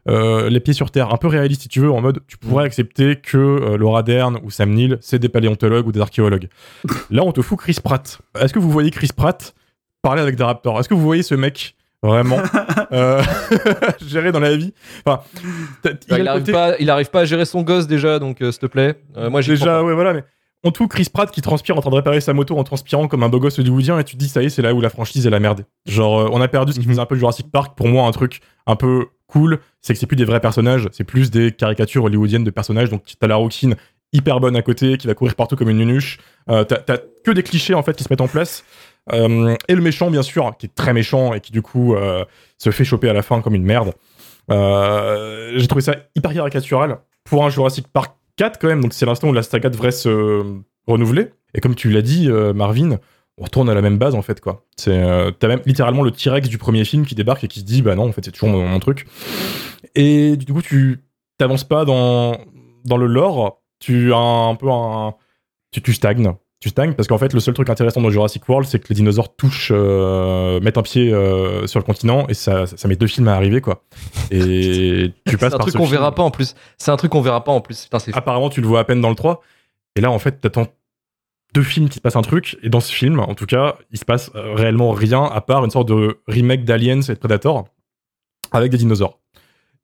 euh, les pieds sur terre, un peu réaliste si tu veux, en mode tu pourrais accepter que euh, Laura Dern ou Sam Neill, c'est des paléontologues ou des archéologues. Là, on te fout Chris Pratt. Est-ce que vous voyez Chris Pratt parler avec des raptors? Est-ce que vous voyez ce mec vraiment euh, gérer dans la vie Enfin, t'as- Bah, il, arrive côté- pas, il arrive pas à gérer son gosse déjà, donc euh, s'il te plaît. Euh, moi, Déjà, ouais, voilà, mais on tout Chris Pratt qui transpire en train de réparer sa moto en transpirant comme un beau gosse hollywoodien et tu te dis, ça y est, c'est là où la franchise est la merde. Genre, on a perdu ce qui Mhm. faisait un peu Jurassic Park. Pour moi, un truc un peu cool, c'est que c'est plus des vrais personnages, c'est plus des caricatures hollywoodiennes de personnages. Donc, t'as la Rockin hyper bonne à côté qui va courir partout comme une nunuche. T'as que des clichés en fait qui se mettent en place. Euh, et le méchant, bien sûr, qui est très méchant et qui du coup euh, se fait choper à la fin comme une merde. Euh, j'ai trouvé ça hyper caricatural pour un Jurassic Park 4 quand même. Donc c'est l'instant où la saga devrait se renouveler. Et comme tu l'as dit, Marvin, on retourne à la même base en fait quoi. C'est t'as même littéralement le T-Rex du premier film qui débarque et qui se dit bah non en fait c'est toujours mon, mon truc. Et du coup tu t'avances pas dans dans le lore. Tu as un peu un tu, tu stagnes. Tu stagnes parce qu'en fait le seul truc intéressant dans Jurassic World c'est que les dinosaures touchent euh, mettent un pied euh, sur le continent et ça, ça, met deux films à arriver quoi. Et tu C'est passes un par truc qu'on verra pas en plus. C'est un truc qu'on verra pas en plus. Putain, c'est Apparemment, tu le vois à peine dans le 3. Et là, en fait, t'attends deux films qui se passent un truc. Et dans ce film, en tout cas, il se passe euh, réellement rien à part une sorte de remake d'Aliens et de Predator avec des dinosaures.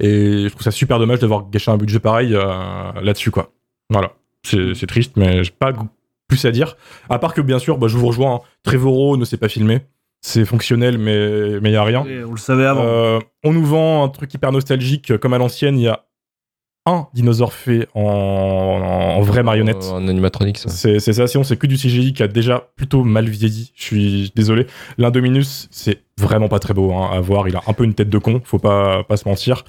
Et je trouve ça super dommage d'avoir gâché un budget pareil euh, là-dessus, quoi. Voilà. C'est c'est triste, mais j'ai pas plus à dire. À part que, bien sûr, bah, je vous rejoins. hein, Trevorrow ne s'est pas filmé. C'est fonctionnel, mais il y a rien. Et on le savait avant. Euh, on nous vend un truc hyper nostalgique, comme à l'ancienne, il y a un dinosaure fait en, en, en vraie marionnette. En animatronique, ça. C'est c'est ça, sinon c'est que du CGI qui a déjà plutôt mal vieilli. Je suis désolé. L'Indominus, c'est vraiment pas très beau hein, à voir. Il a un peu une tête de con, faut pas, pas se mentir.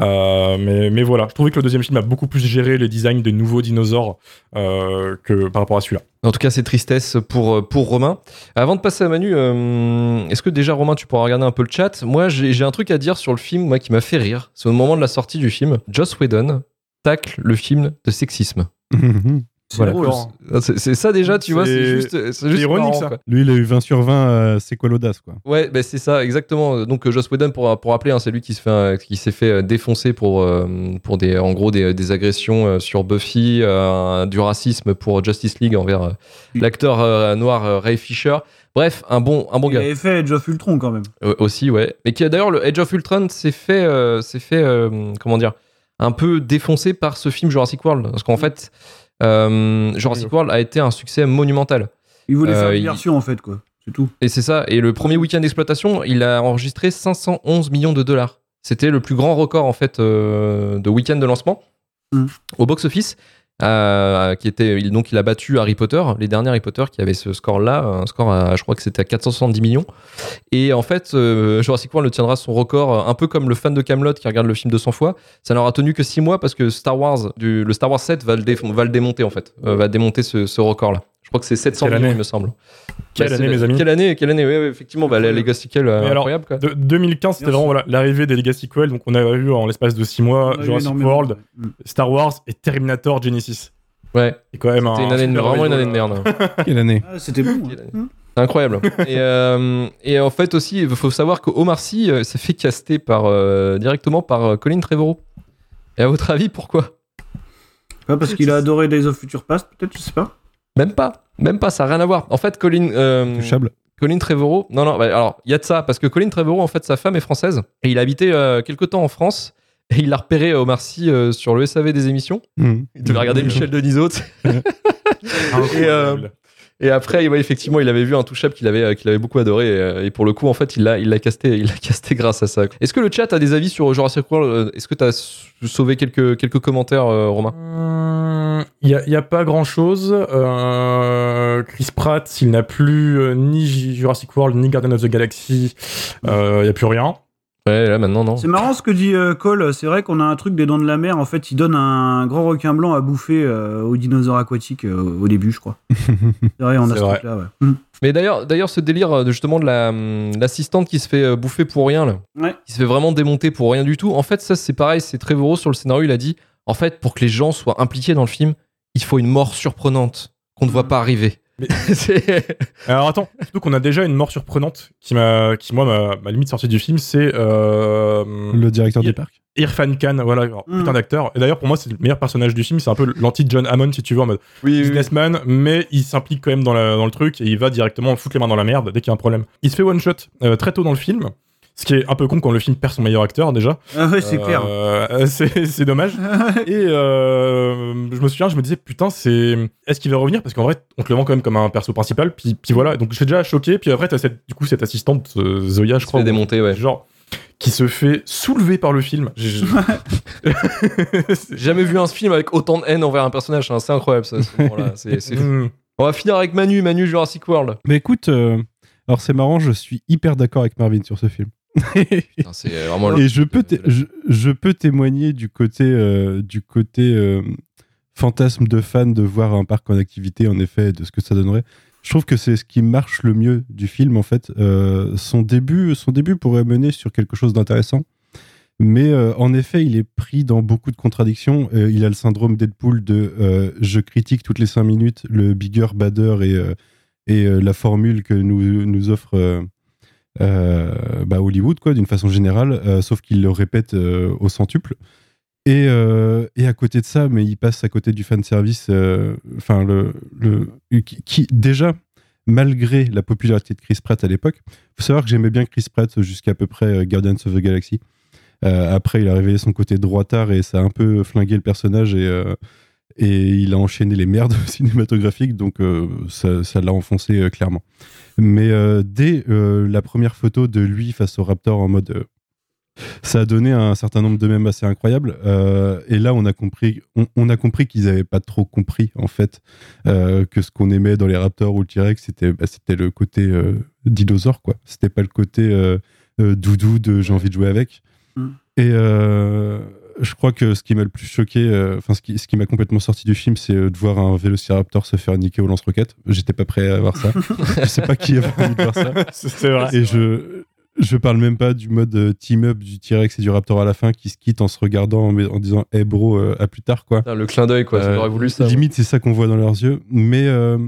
Euh, mais, mais voilà, je trouvais que le deuxième film a beaucoup plus géré les designs des nouveaux dinosaures euh, que par rapport à celui-là. En tout cas, c'est tristesse pour, euh, pour Romain. Avant de passer à Manu, euh, est-ce que déjà, Romain, tu pourras regarder un peu le chat? Moi, j'ai j'ai un truc à dire sur le film moi, qui m'a fait rire. C'est au moment de la sortie du film. Joss Whedon tacle le film de sexisme. C'est Voilà. drôle. Ah, C'est ça déjà, tu vois, c'est juste, c'est juste ironique, marrant, ça. quoi. Lui, il a eu 20 sur 20, euh, c'est quoi l'audace, quoi. Ouais, bah c'est ça, exactement. Donc euh, Joss Whedon, pour, pour rappeler, hein, c'est lui qui se fait, qui s'est fait euh, défoncer pour, euh, pour des, en gros, des, des agressions sur Buffy, euh, du racisme pour Justice League envers euh, l'acteur euh, noir euh, Ray Fisher. Bref, un bon, un bon Il gars. avait fait Edge of Ultron quand même. Euh, aussi, ouais. Mais qui a d'ailleurs le Edge of Ultron s'est fait, euh, s'est fait, euh, comment dire, un peu défoncé par ce film Jurassic World, parce qu'en fait, euh, Jurassic World a été un succès monumental. Il voulait Euh, faire une il- version en fait, quoi. C'est tout. Et c'est ça. Et le premier week-end d'exploitation, il a enregistré 511 millions de dollars. C'était le plus grand record en fait euh, de week-end de lancement Mm. au box-office. Euh, qui était donc il a battu Harry Potter, les derniers Harry Potter qui avaient ce score-là, un score à, je crois que c'était à 470 millions. Et en fait, euh, Jurassic World tiendra son record, euh, un peu comme le fan de Camelot qui regarde le film 200 fois. Ça n'aura tenu que 6 mois parce que Star Wars, du, le Star Wars 7 va le, dé- va le démonter en fait, euh, va démonter ce, ce record-là. Je crois que c'est 700 Quelle millions, il me semble. Quelle Bah, année, mes amis Quelle année, quelle année, oui, oui, effectivement, bah, la Legacy Call, euh, incroyable quoi. De 2015, c'était vraiment voilà, l'arrivée des Legacy Quell. Donc, on a vu en l'espace de 6 mois Jurassic World, ouais. Mm. Star Wars et Terminator Genesis. Ouais, C'est quand même c'était un. une année de- super vraiment une année de merde. Quelle année Ah, C'était bon. Hein. incroyable. et, euh, et en fait aussi, il faut savoir que Omar Sy euh, s'est fait caster par, euh, directement par euh, Colin Trevorrow. Et à votre avis, pourquoi? Parce qu'il a adoré Days of Future Past, peut-être, je sais pas. Même pas. Même pas, ça n'a rien à voir. En fait, Colin, euh. Colin Trevorrow, non, non, bah, alors, il y a de ça, parce que Colin Trevorrow, en fait, sa femme est française, et il a habité euh, quelque temps en France, et il a repéré Omar Sy euh, sur le SAV des émissions. Mhm. Il devait regarder Michel Denisot. Et, euh, Et après, effectivement, il avait vu un touchable qu'il avait, euh, qu'il avait beaucoup adoré. Et, euh, et pour le coup, en fait, il l'a, il l'a casté, il l'a casté grâce à ça. Est-ce que le chat a des avis sur Jurassic World euh, Est-ce que tu as sauvé quelques, quelques commentaires, euh, Romain? Il n'y a, pas grand chose. Chris Pratt, s'il n'a plus euh, ni Jurassic World ni Guardian of the Galaxy, euh, il n'y a plus rien. Ouais, là maintenant, non. C'est marrant ce que dit euh, Cole. C'est vrai qu'on a un truc des dents de la mer. En fait, il donne un grand requin blanc à bouffer euh, aux dinosaures aquatiques euh, au début, je crois. C'est vrai, on a ce vrai. truc-là, ouais. Mm. Mais d'ailleurs, d'ailleurs, ce délire de, justement de la, hum, l'assistante qui se fait bouffer pour rien, là, Ouais. qui se fait vraiment démonter pour rien du tout. En fait, ça, c'est pareil. C'est Trevorrow sur le scénario. Il a dit en fait, pour que les gens soient impliqués dans le film, il faut une mort surprenante qu'on ne voit pas arriver. Mais- Alors attends, surtout qu'on a déjà une mort surprenante qui m'a, qui moi m'a, m'a limite sorti du film, c'est euh, Le directeur du parc. Irfan Khan, voilà, alors, Mm. putain d'acteur. Et d'ailleurs pour moi c'est le meilleur personnage du film, c'est un peu l'anti-John Hammond si tu veux en mode oui, oui, oui. businessman, mais il s'implique quand même dans, la- dans le truc et il va directement foutre les mains dans la merde dès qu'il y a un problème. Il se fait one shot euh, très tôt dans le film, ce qui est un peu con quand le film perd son meilleur acteur déjà. Ah ouais, c'est Euh, clair. c'est c'est dommage. Et euh, je me souviens, je me disais, putain, c'est. Est-ce qu'il va revenir? Parce qu'en vrai, on te le vend quand même comme un perso principal. Puis, puis voilà, donc je suis déjà choqué. Puis après, t'as cette, du coup cette assistante, euh, Zoya, je crois. démonter, ouais. Genre, qui se fait soulever par le film. J'ai- jamais vu un film avec autant de haine envers un personnage. hein. C'est incroyable, ça. ce. C'est. Hmm. On va finir avec Manu, Manu Jurassic World. Mais écoute, euh, alors c'est marrant, je suis hyper d'accord avec Marvin sur ce film. Putain, c'est vraiment Et je peux, je, je peux témoigner du côté, euh, du côté euh, fantasme de fan de voir un parc en activité, en effet, de ce que ça donnerait. Je trouve que c'est ce qui marche le mieux du film, en fait. Euh, son, début, son début pourrait mener sur quelque chose d'intéressant. Mais euh, en effet, il est pris dans beaucoup de contradictions. Euh, il a le syndrome Deadpool de euh, je critique toutes les cinq minutes le bigger, badder et, euh, et euh, la formule que nous, nous offre euh, euh, bah, Hollywood, quoi, d'une façon générale, euh, sauf qu'il le répète euh, au centuple. Et, euh, et à côté de ça, mais il passe à côté du fan service, euh, enfin le, le qui, déjà malgré la popularité de Chris Pratt à l'époque, faut savoir que j'aimais bien Chris Pratt jusqu'à peu près euh, Guardians of the Galaxy. Euh, après, il a révélé son côté droitard et ça a un peu flingué le personnage et, euh, et il a enchaîné les merdes cinématographiques, donc euh, ça ça l'a enfoncé euh, clairement. Mais euh, dès la première photo de lui face au Raptor en mode ça a donné un certain nombre de mèmes assez incroyables. Et là, on a compris, on, on a compris qu'ils n'avaient pas trop compris en fait que ce qu'on aimait dans les Raptors ou le T-Rex, c'était bah, c'était le côté dinosaure, quoi. C'était pas le côté doudou de j'ai envie de jouer avec. Mm. Et euh, je crois que ce qui m'a le plus choqué, euh, enfin ce qui, ce qui m'a complètement sorti du film, c'est euh, de voir un Vélociraptor se faire niquer au lance-roquettes. J'étais pas prêt à voir ça. je sais pas qui avait envie de voir ça. C'est vrai. Et je, je parle même pas du mode euh, team-up du T-Rex et du Raptor à la fin qui se quittent en se regardant en, en disant Hey bro, euh, à plus tard quoi. Le clin d'œil, quoi. Euh, J'aurais voulu ça. Limite, c'est ça qu'on voit dans leurs yeux. Mais euh,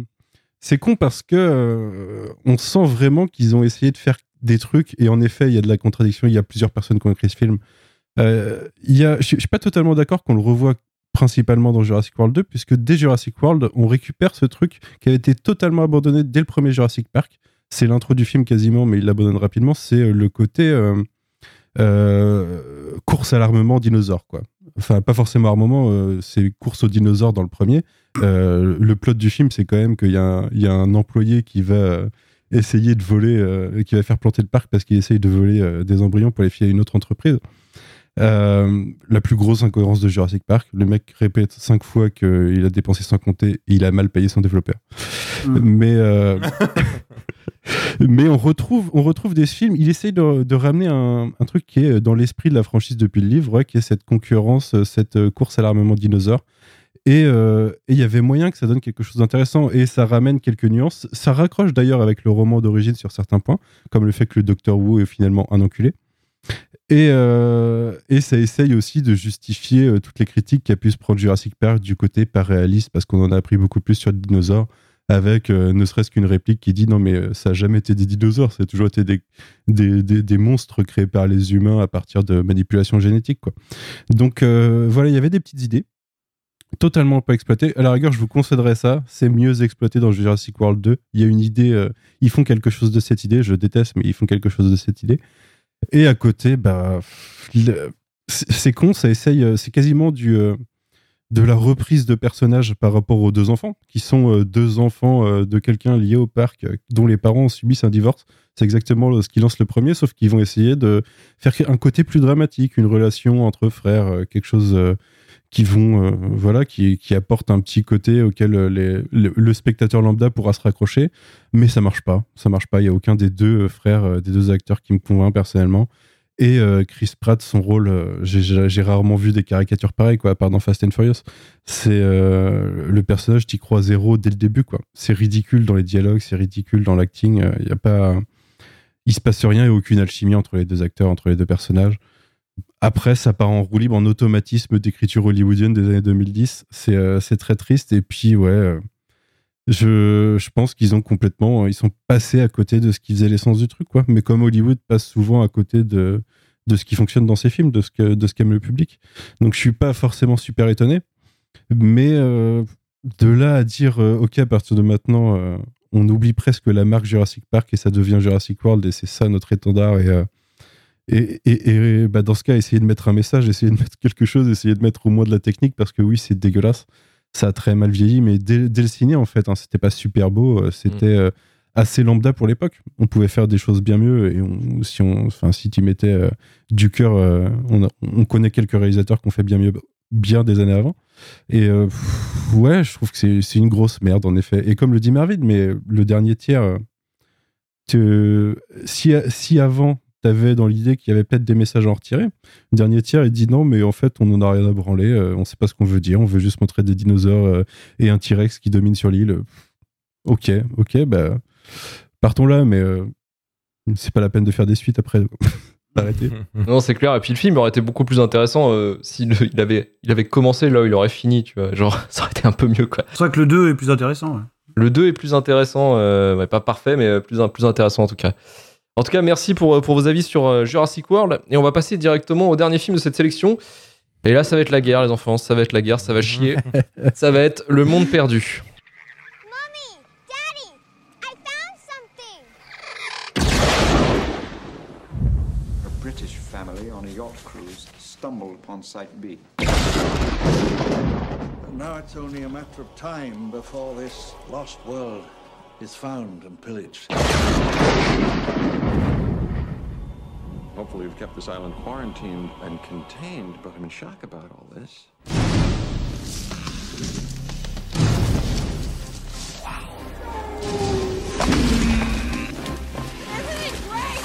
c'est con parce que euh, on sent vraiment qu'ils ont essayé de faire des trucs. Et en effet, il y a de la contradiction. Il y a plusieurs personnes qui ont écrit ce film. Euh, je je suis pas totalement d'accord qu'on le revoit principalement dans Jurassic World 2, puisque dès Jurassic World, on récupère ce truc qui avait été totalement abandonné dès le premier Jurassic Park. C'est l'intro du film quasiment, mais il l'abandonne rapidement. C'est euh, le côté euh, euh, course à l'armement dinosaure, quoi. Enfin, pas forcément armement, c'est course aux dinosaures dans le premier. Le plot du film, c'est quand même qu'il y, y a un employé qui va essayer de voler, qui va faire planter le parc parce qu'il essaye de voler des embryons pour les filer à une autre entreprise. Euh, la plus grosse incohérence de Jurassic Park, le mec répète cinq fois qu'il a dépensé sans compter et il a mal payé son développeur. Mm. Mais, euh, mais on retrouve, on retrouve des films. Il essaye de, de ramener un, un truc qui est dans l'esprit de la franchise depuis le livre, ouais, qui est cette concurrence, cette course à l'armement dinosaure. Et euh, et il y avait moyen que ça donne quelque chose d'intéressant et ça ramène quelques nuances. Ça raccroche d'ailleurs avec le roman d'origine sur certains points, comme le fait que le Docteur Wu est finalement un enculé. Et, euh, et ça essaye aussi de justifier euh, toutes les critiques qu'a pu se prendre Jurassic Park du côté pas réaliste, parce qu'on en a appris beaucoup plus sur les dinosaures, avec euh, ne serait-ce qu'une réplique qui dit non mais ça a jamais été des dinosaures, ça a toujours été des, monstres créés par les humains à partir de manipulation génétique. Quoi. Donc voilà, il y avait des petites idées totalement pas exploitées. À la rigueur, je vous concéderais ça, c'est mieux exploité dans Jurassic World 2. Il y a une idée, ils font quelque chose de cette idée, je déteste, mais ils font quelque chose de cette idée. Et à côté, bah, c'est con, ça essaye, euh, c'est quasiment du, euh, de la reprise de personnages par rapport aux deux enfants, qui sont euh, deux enfants de quelqu'un lié au parc, dont les parents subissent un divorce. C'est exactement ce qui lance le premier, sauf qu'ils vont essayer de faire un côté plus dramatique, une relation entre frères, quelque chose qui vont, euh, voilà, qui, qui apporte un petit côté auquel euh, le, spectateur lambda pourra se raccrocher, mais ça marche pas. Ça marche pas. Il y a aucun des deux euh, frères, des deux acteurs qui me convainc personnellement. Et Chris Pratt, son rôle, j'ai- rarement vu des caricatures pareilles, quoi, à part dans Fast and Furious. C'est le personnage, t'y crois zéro dès le début, quoi. C'est ridicule dans les dialogues, c'est ridicule dans l'acting. Il y a pas, il se passe rien et aucune alchimie entre les deux acteurs, entre les deux personnages. Après, ça part en roue libre, en automatisme d'écriture hollywoodienne des années 2010. C'est euh, c'est très triste. Et puis, ouais, euh, je, pense qu'ils ont complètement. Ils sont passés à côté de ce qui faisait l'essence du truc, quoi. Mais comme Hollywood passe souvent à côté de, ce qui fonctionne dans ses films, de ce qu'aime le public. Donc, je suis pas forcément super étonné. Mais euh, de là à dire, OK, à partir de maintenant, on oublie presque la marque Jurassic Park et ça devient Jurassic World et c'est ça notre étendard. Et. Et, et- et, bah, dans ce cas, essayer de mettre un message, essayer de mettre quelque chose, essayer de mettre au moins de la technique, parce que oui, c'est dégueulasse. Ça a très mal vieilli, mais dès, dès le ciné, en fait, hein, c'était pas super beau, euh, c'était euh, assez lambda pour l'époque. On pouvait faire des choses bien mieux, et on- si, on, si tu mettais euh, du cœur, euh, on, on connaît quelques réalisateurs qui ont fait bien mieux, bien des années avant. Et euh, pff, ouais, je trouve que c'est une grosse merde, en effet. Et comme le dit Mervyn, mais le dernier tiers, si, si avant t'avais dans l'idée qu'il y avait peut-être des messages à en retirer, le dernier tiers il dit non, mais en fait on n'en a rien à branler, euh, on sait pas ce qu'on veut dire, on veut juste montrer des dinosaures euh, et un T-Rex qui domine sur l'île. Ok, ok, bah partons là, mais euh, c'est pas la peine de faire des suites après. Arrêtez. Non, c'est clair. Et puis le film aurait été beaucoup plus intéressant euh, s'il il avait, il avait commencé là où il aurait fini, tu vois. Genre, ça aurait été un peu mieux, quoi. C'est vrai que le 2 est plus intéressant. ouais. Le 2 est plus intéressant, euh, ouais, pas parfait, mais plus, plus intéressant en tout cas. En tout cas, merci pour, pour vos avis sur euh, Jurassic World. Et on va passer directement au dernier film de cette sélection. Et là, ça va être la guerre, les enfants. Ça va être la guerre, ça va chier. ça va être Le Monde Perdu. A British family on a yacht cruise stumbled upon Site B. Now it's only a matter of time before this lost world is found and pillaged. Hopefully, we've kept this island quarantined and contained, but I'm in shock about all this.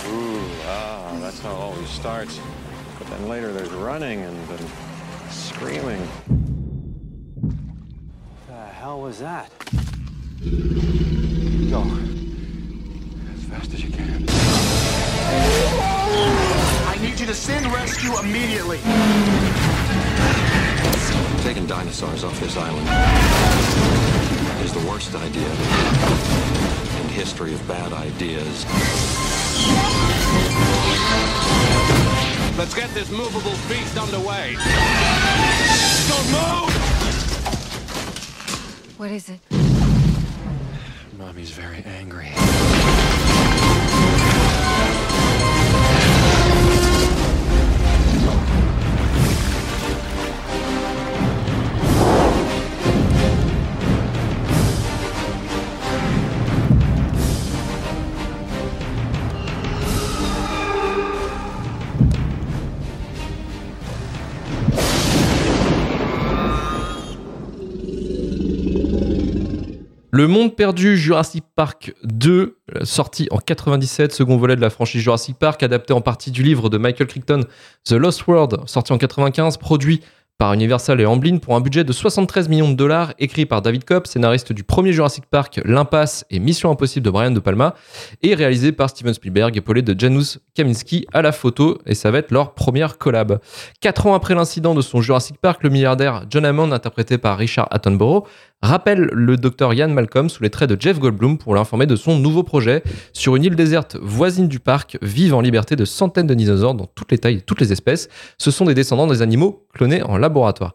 Ooh, ah, that's how it always starts. But then later there's running and then screaming. The hell was that? Go. As fast as you can. I need you to send rescue immediately. Taking dinosaurs off this island is the worst idea in history of bad ideas. Let's get this movable feast underway. Don't move! What is it? Mommy's very angry. Le Monde perdu Jurassic Park 2, euh, sorti en 97, second volet de la franchise Jurassic Park, adapté en partie du livre de Michael Crichton, The Lost World, sorti en 95, produit par Universal et Amblin pour un budget de 73 millions de dollars, écrit par David Kopp, scénariste du premier Jurassic Park, L'Impasse et Mission Impossible de Brian De Palma, et réalisé par Steven Spielberg, épaulé de Janusz Kaminski à la photo, et ça va être leur première collab. Quatre ans après l'incident de son Jurassic Park, le milliardaire John Hammond, interprété par Richard Attenborough, rappelle le docteur Ian Malcolm sous les traits de Jeff Goldblum pour l'informer de son nouveau projet. Sur une île déserte voisine du parc, vivent en liberté de centaines de dinosaures dans toutes les tailles et toutes les espèces. Ce sont des descendants des animaux clonés en laboratoire.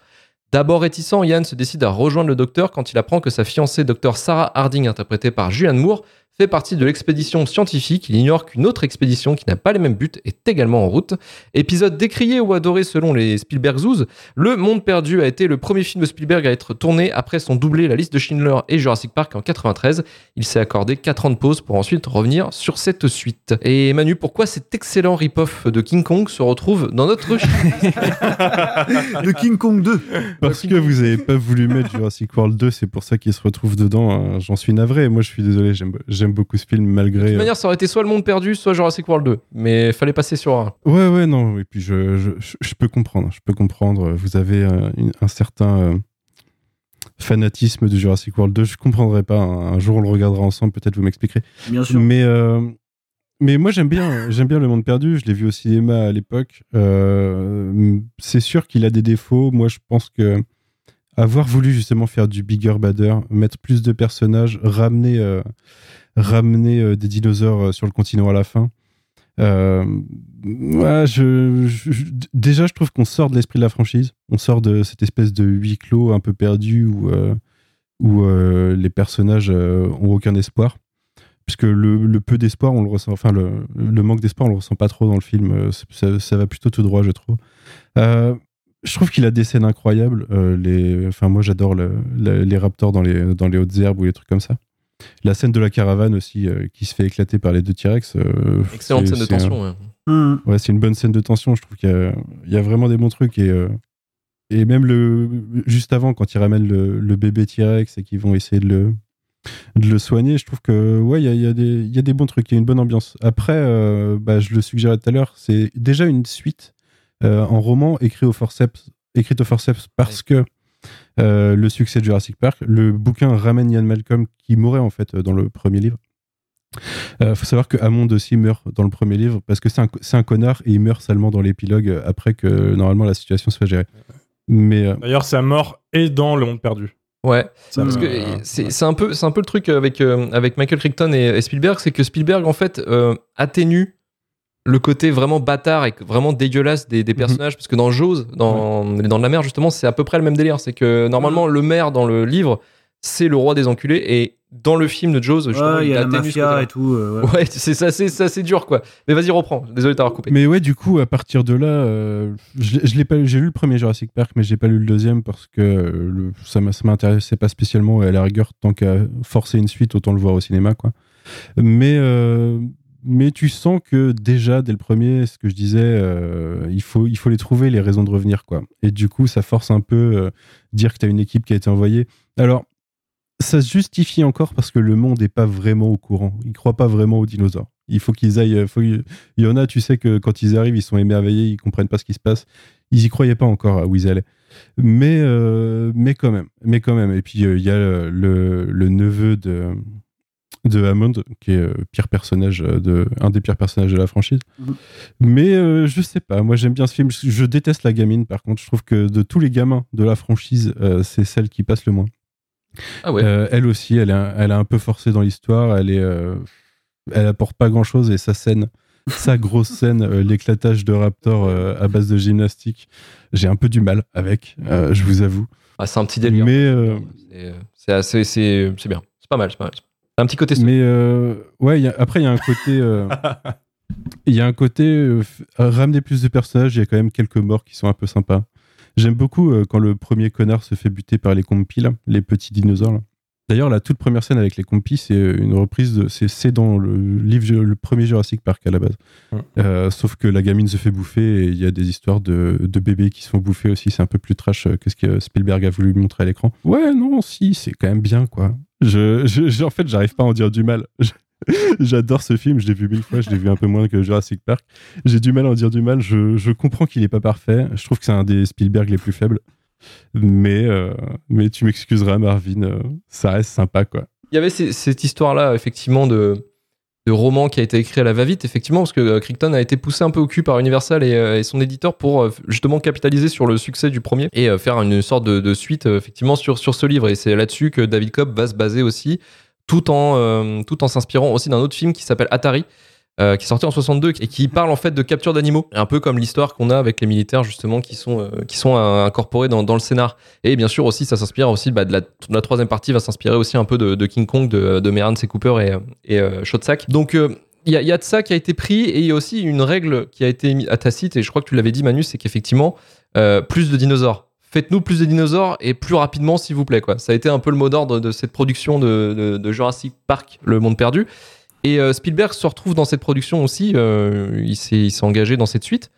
D'abord réticent, Ian se décide à rejoindre le docteur quand il apprend que sa fiancée, docteur Sarah Harding, interprétée par Julianne Moore, fait partie de l'expédition scientifique. Il ignore qu'une autre expédition qui n'a pas les mêmes buts est également en route. Épisode décrié ou adoré selon les Spielberg Zoos, Le Monde Perdu a été le premier film de Spielberg à être tourné après son doublé La Liste de Schindler et Jurassic Park en 93. Il s'est accordé 4 ans de pause pour ensuite revenir sur cette suite. Et Manu, pourquoi cet excellent rip-off de King Kong se retrouve dans notre Le King Kong 2 Parce que vous avez pas voulu mettre Jurassic World 2, c'est pour ça qu'il se retrouve dedans. hein. J'en suis navré. Moi, je suis désolé. J'aime j'aime beaucoup ce film malgré. De toute euh, manière, ça aurait été soit Le Monde Perdu, soit Jurassic World 2. Mais fallait passer sur un. Ouais, ouais, non. Et puis, je, je, je- je peux comprendre. Je peux comprendre. Vous avez euh, une- un certain euh, fanatisme de Jurassic World 2. Je comprendrai pas. Un, un jour, on le regardera ensemble. Peut-être vous m'expliquerez. Bien sûr. Mais, euh, mais moi, j'aime bien, j'aime bien Le Monde Perdu. Je l'ai vu au cinéma à l'époque. Euh, c'est sûr qu'il a des défauts. Moi, je pense que avoir voulu justement faire du bigger, badder, mettre plus de personnages, ramener, euh, ramener euh, des dinosaures euh, sur le continent à la fin. Euh, déjà, je trouve qu'on sort de l'esprit de la franchise. On sort de cette espèce de huis clos un peu perdu où, où les personnages ont aucun espoir. Puisque le, le peu d'espoir, on le ressent, enfin, le, manque d'espoir, on le ressent pas trop dans le film. Ça, va plutôt tout droit, je trouve. Je trouve qu'il a des scènes incroyables. Les, enfin, moi, j'adore le- le- les raptors dans les, dans les hautes herbes ou les trucs comme ça. La scène de la caravane aussi, euh, qui se fait éclater par les deux T-Rex. euh, Excellente scène de un- tension. ouais. Hum. Ouais, c'est une bonne scène de tension. Je trouve qu'il y a, il y a vraiment des bons trucs. Et, euh, et même le, juste avant, quand ils ramènent le, le bébé T-Rex et qu'ils vont essayer de le, de le soigner, je trouve que ouais, il y a, y a des, il y a des bons trucs. Il y a une bonne ambiance. Après, euh, bah, je le suggérais tout à l'heure, c'est déjà une suite euh, en roman écrit au forceps, écrite au forceps parce que euh, le succès de Jurassic Park, le bouquin ramène Ian Malcolm qui mourait en fait dans le premier livre. Il faut savoir que Hammond aussi meurt dans le premier livre parce que c'est un, c'est un connard et il meurt seulement dans l'épilogue euh, après que normalement la situation soit gérée. Mais euh, D'ailleurs, sa mort est dans Le Monde Perdu. Ouais, Ça parce me- que euh, c'est c'est un peu c'est un peu le truc avec euh, avec Michael Crichton et, et Spielberg, c'est que Spielberg en fait euh, atténue le côté vraiment bâtard et vraiment dégueulasse des, Mhm. des personnages, parce que dans Jaws, dans de la Mer justement, c'est à peu près le même délire, c'est que normalement le maire dans le livre c'est le roi des enculés et dans le film de Jaws justement Ouais, il y a la mafia et tout. euh, ouais. Ouais, c'est ça, c'est ça, c'est dur quoi. Mais vas-y reprends. Désolé de t'avoir coupé. Mais ouais, du coup, à partir de là, euh, je, l'ai- je l'ai pas. J'ai lu le premier Jurassic Park, mais j'ai pas lu le deuxième parce que euh, le, ça m'a- ça m'intéressait pas spécialement. Et à la rigueur, tant qu'à forcer une suite, autant le voir au cinéma, quoi. Mais euh, mais tu sens que déjà, dès le premier, ce que je disais, euh, il, faut, il faut les trouver, les raisons de revenir. quoi. Et du coup, ça force un peu euh, dire que tu as une équipe qui a été envoyée. Alors, ça se justifie encore parce que le monde n'est pas vraiment au courant. Il ne croit pas vraiment aux dinosaures. Il faut qu'ils aillent. euh, il y en a, tu sais, que quand ils arrivent, ils sont émerveillés, ils comprennent pas ce qui se passe. Ils y croyaient pas encore à où ils allaient. Mais, mais quand même. Mais quand même. Et puis, il y a le neveu de, de Hammond, qui est euh, pire personnage de, un des pires personnages de la franchise. Mhm. Mais euh, je sais pas. Moi, j'aime bien ce film. Je, je déteste la gamine, par contre. Je trouve que de tous les gamins de la franchise, euh, c'est celle qui passe le moins. Ah ouais. Euh, elle aussi, elle est, un- elle est un peu forcée dans l'histoire. Elle est, euh, elle apporte pas grand chose et sa scène, sa grosse scène, euh, l'éclatage de Raptor euh, à base de gymnastique, j'ai un peu du mal avec, euh, je vous avoue. Ah, c'est un petit délire. Mais, euh, C'est- C'est assez, c'est c'est bien. C'est pas mal, c'est pas mal. Un petit côté. mais euh, ouais, y a- après il y a un côté, euh, il y a un côté euh, ramener plus de personnages. Il y a quand même quelques morts qui sont un peu sympas. J'aime beaucoup euh, quand le premier connard se fait buter par les compis, là, les petits dinosaures. là. D'ailleurs, la toute première scène avec les compis, c'est une reprise de. C'est dans le livre, le premier Jurassic Park à la base. Euh, sauf que la gamine se fait bouffer et il y a des histoires de, de bébés qui se font bouffer aussi. C'est un peu plus trash euh, que ce que Spielberg a voulu montrer à l'écran. Ouais, non, si, c'est quand même bien, quoi. Je, je- en fait, j'arrive pas à en dire du mal. J'adore ce film, je l'ai vu mille fois, je l'ai vu un peu moins que Jurassic Park. J'ai du mal à en dire du mal, je, je comprends qu'il est pas parfait, je trouve que c'est un des Spielberg les plus faibles. Mais, euh, mais tu m'excuseras, Marvin, euh, ça reste sympa, quoi. Il y avait cette histoire-là, effectivement, de, de roman qui a été écrit à la va-vite, effectivement, parce que euh, Crichton a été poussé un peu au cul par Universal et, euh, son éditeur pour euh, justement capitaliser sur le succès du premier et faire une sorte de, suite, effectivement, sur, ce livre. Et c'est là-dessus que David Cobb va se baser aussi, tout en s'inspirant aussi d'un autre film qui s'appelle Atari. Euh, qui est sorti en 62 et qui parle en fait de capture d'animaux, un peu comme l'histoire qu'on a avec les militaires justement qui sont, euh, qui sont euh, incorporés dans, le scénar. Et bien sûr aussi, ça s'inspire aussi bah, la, troisième partie va s'inspirer aussi un peu de, King Kong, de, de Meran. Cooper et, et Shotsack. Donc il y, y a de ça qui a été pris et il y a aussi une règle qui a été mise à tacite et je crois que tu l'avais dit Manu, c'est qu'effectivement plus de dinosaures. Faites-nous plus de dinosaures et plus rapidement s'il vous plaît quoi. Ça a été un peu le mot d'ordre de cette production de Jurassic Park, Le Monde Perdu. Et euh, Spielberg se retrouve dans cette production aussi. euh, il s'est engagé dans cette suite.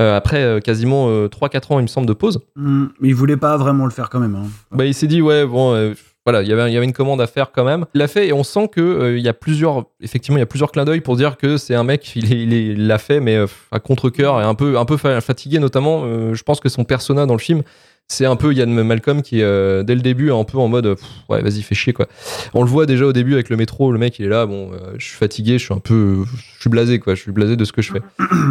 Euh, après euh, quasiment euh, 3-4 ans, il me semble, de pause. Hmm, mais il voulait pas vraiment le faire quand même. hein. Bah, il s'est dit, ouais, bon, voilà, il y avait- il y avait une commande à faire quand même. Il l'a fait et on sent que il y a plusieurs, effectivement, il y a plusieurs clins d'œil pour dire que c'est un mec, il l'a fait, mais à contre-coeur et un peu, un peu fa- fatigué, notamment. je pense que son persona dans le film, c'est un peu Ian Malcolm qui, euh, dès le début, est un peu en mode, pff, ouais, vas-y, fais chier, quoi. On le voit déjà au début avec le métro, le mec, il est là, bon, euh, je suis fatigué, je suis un peu, je suis blasé, quoi, je suis blasé de ce que je fais.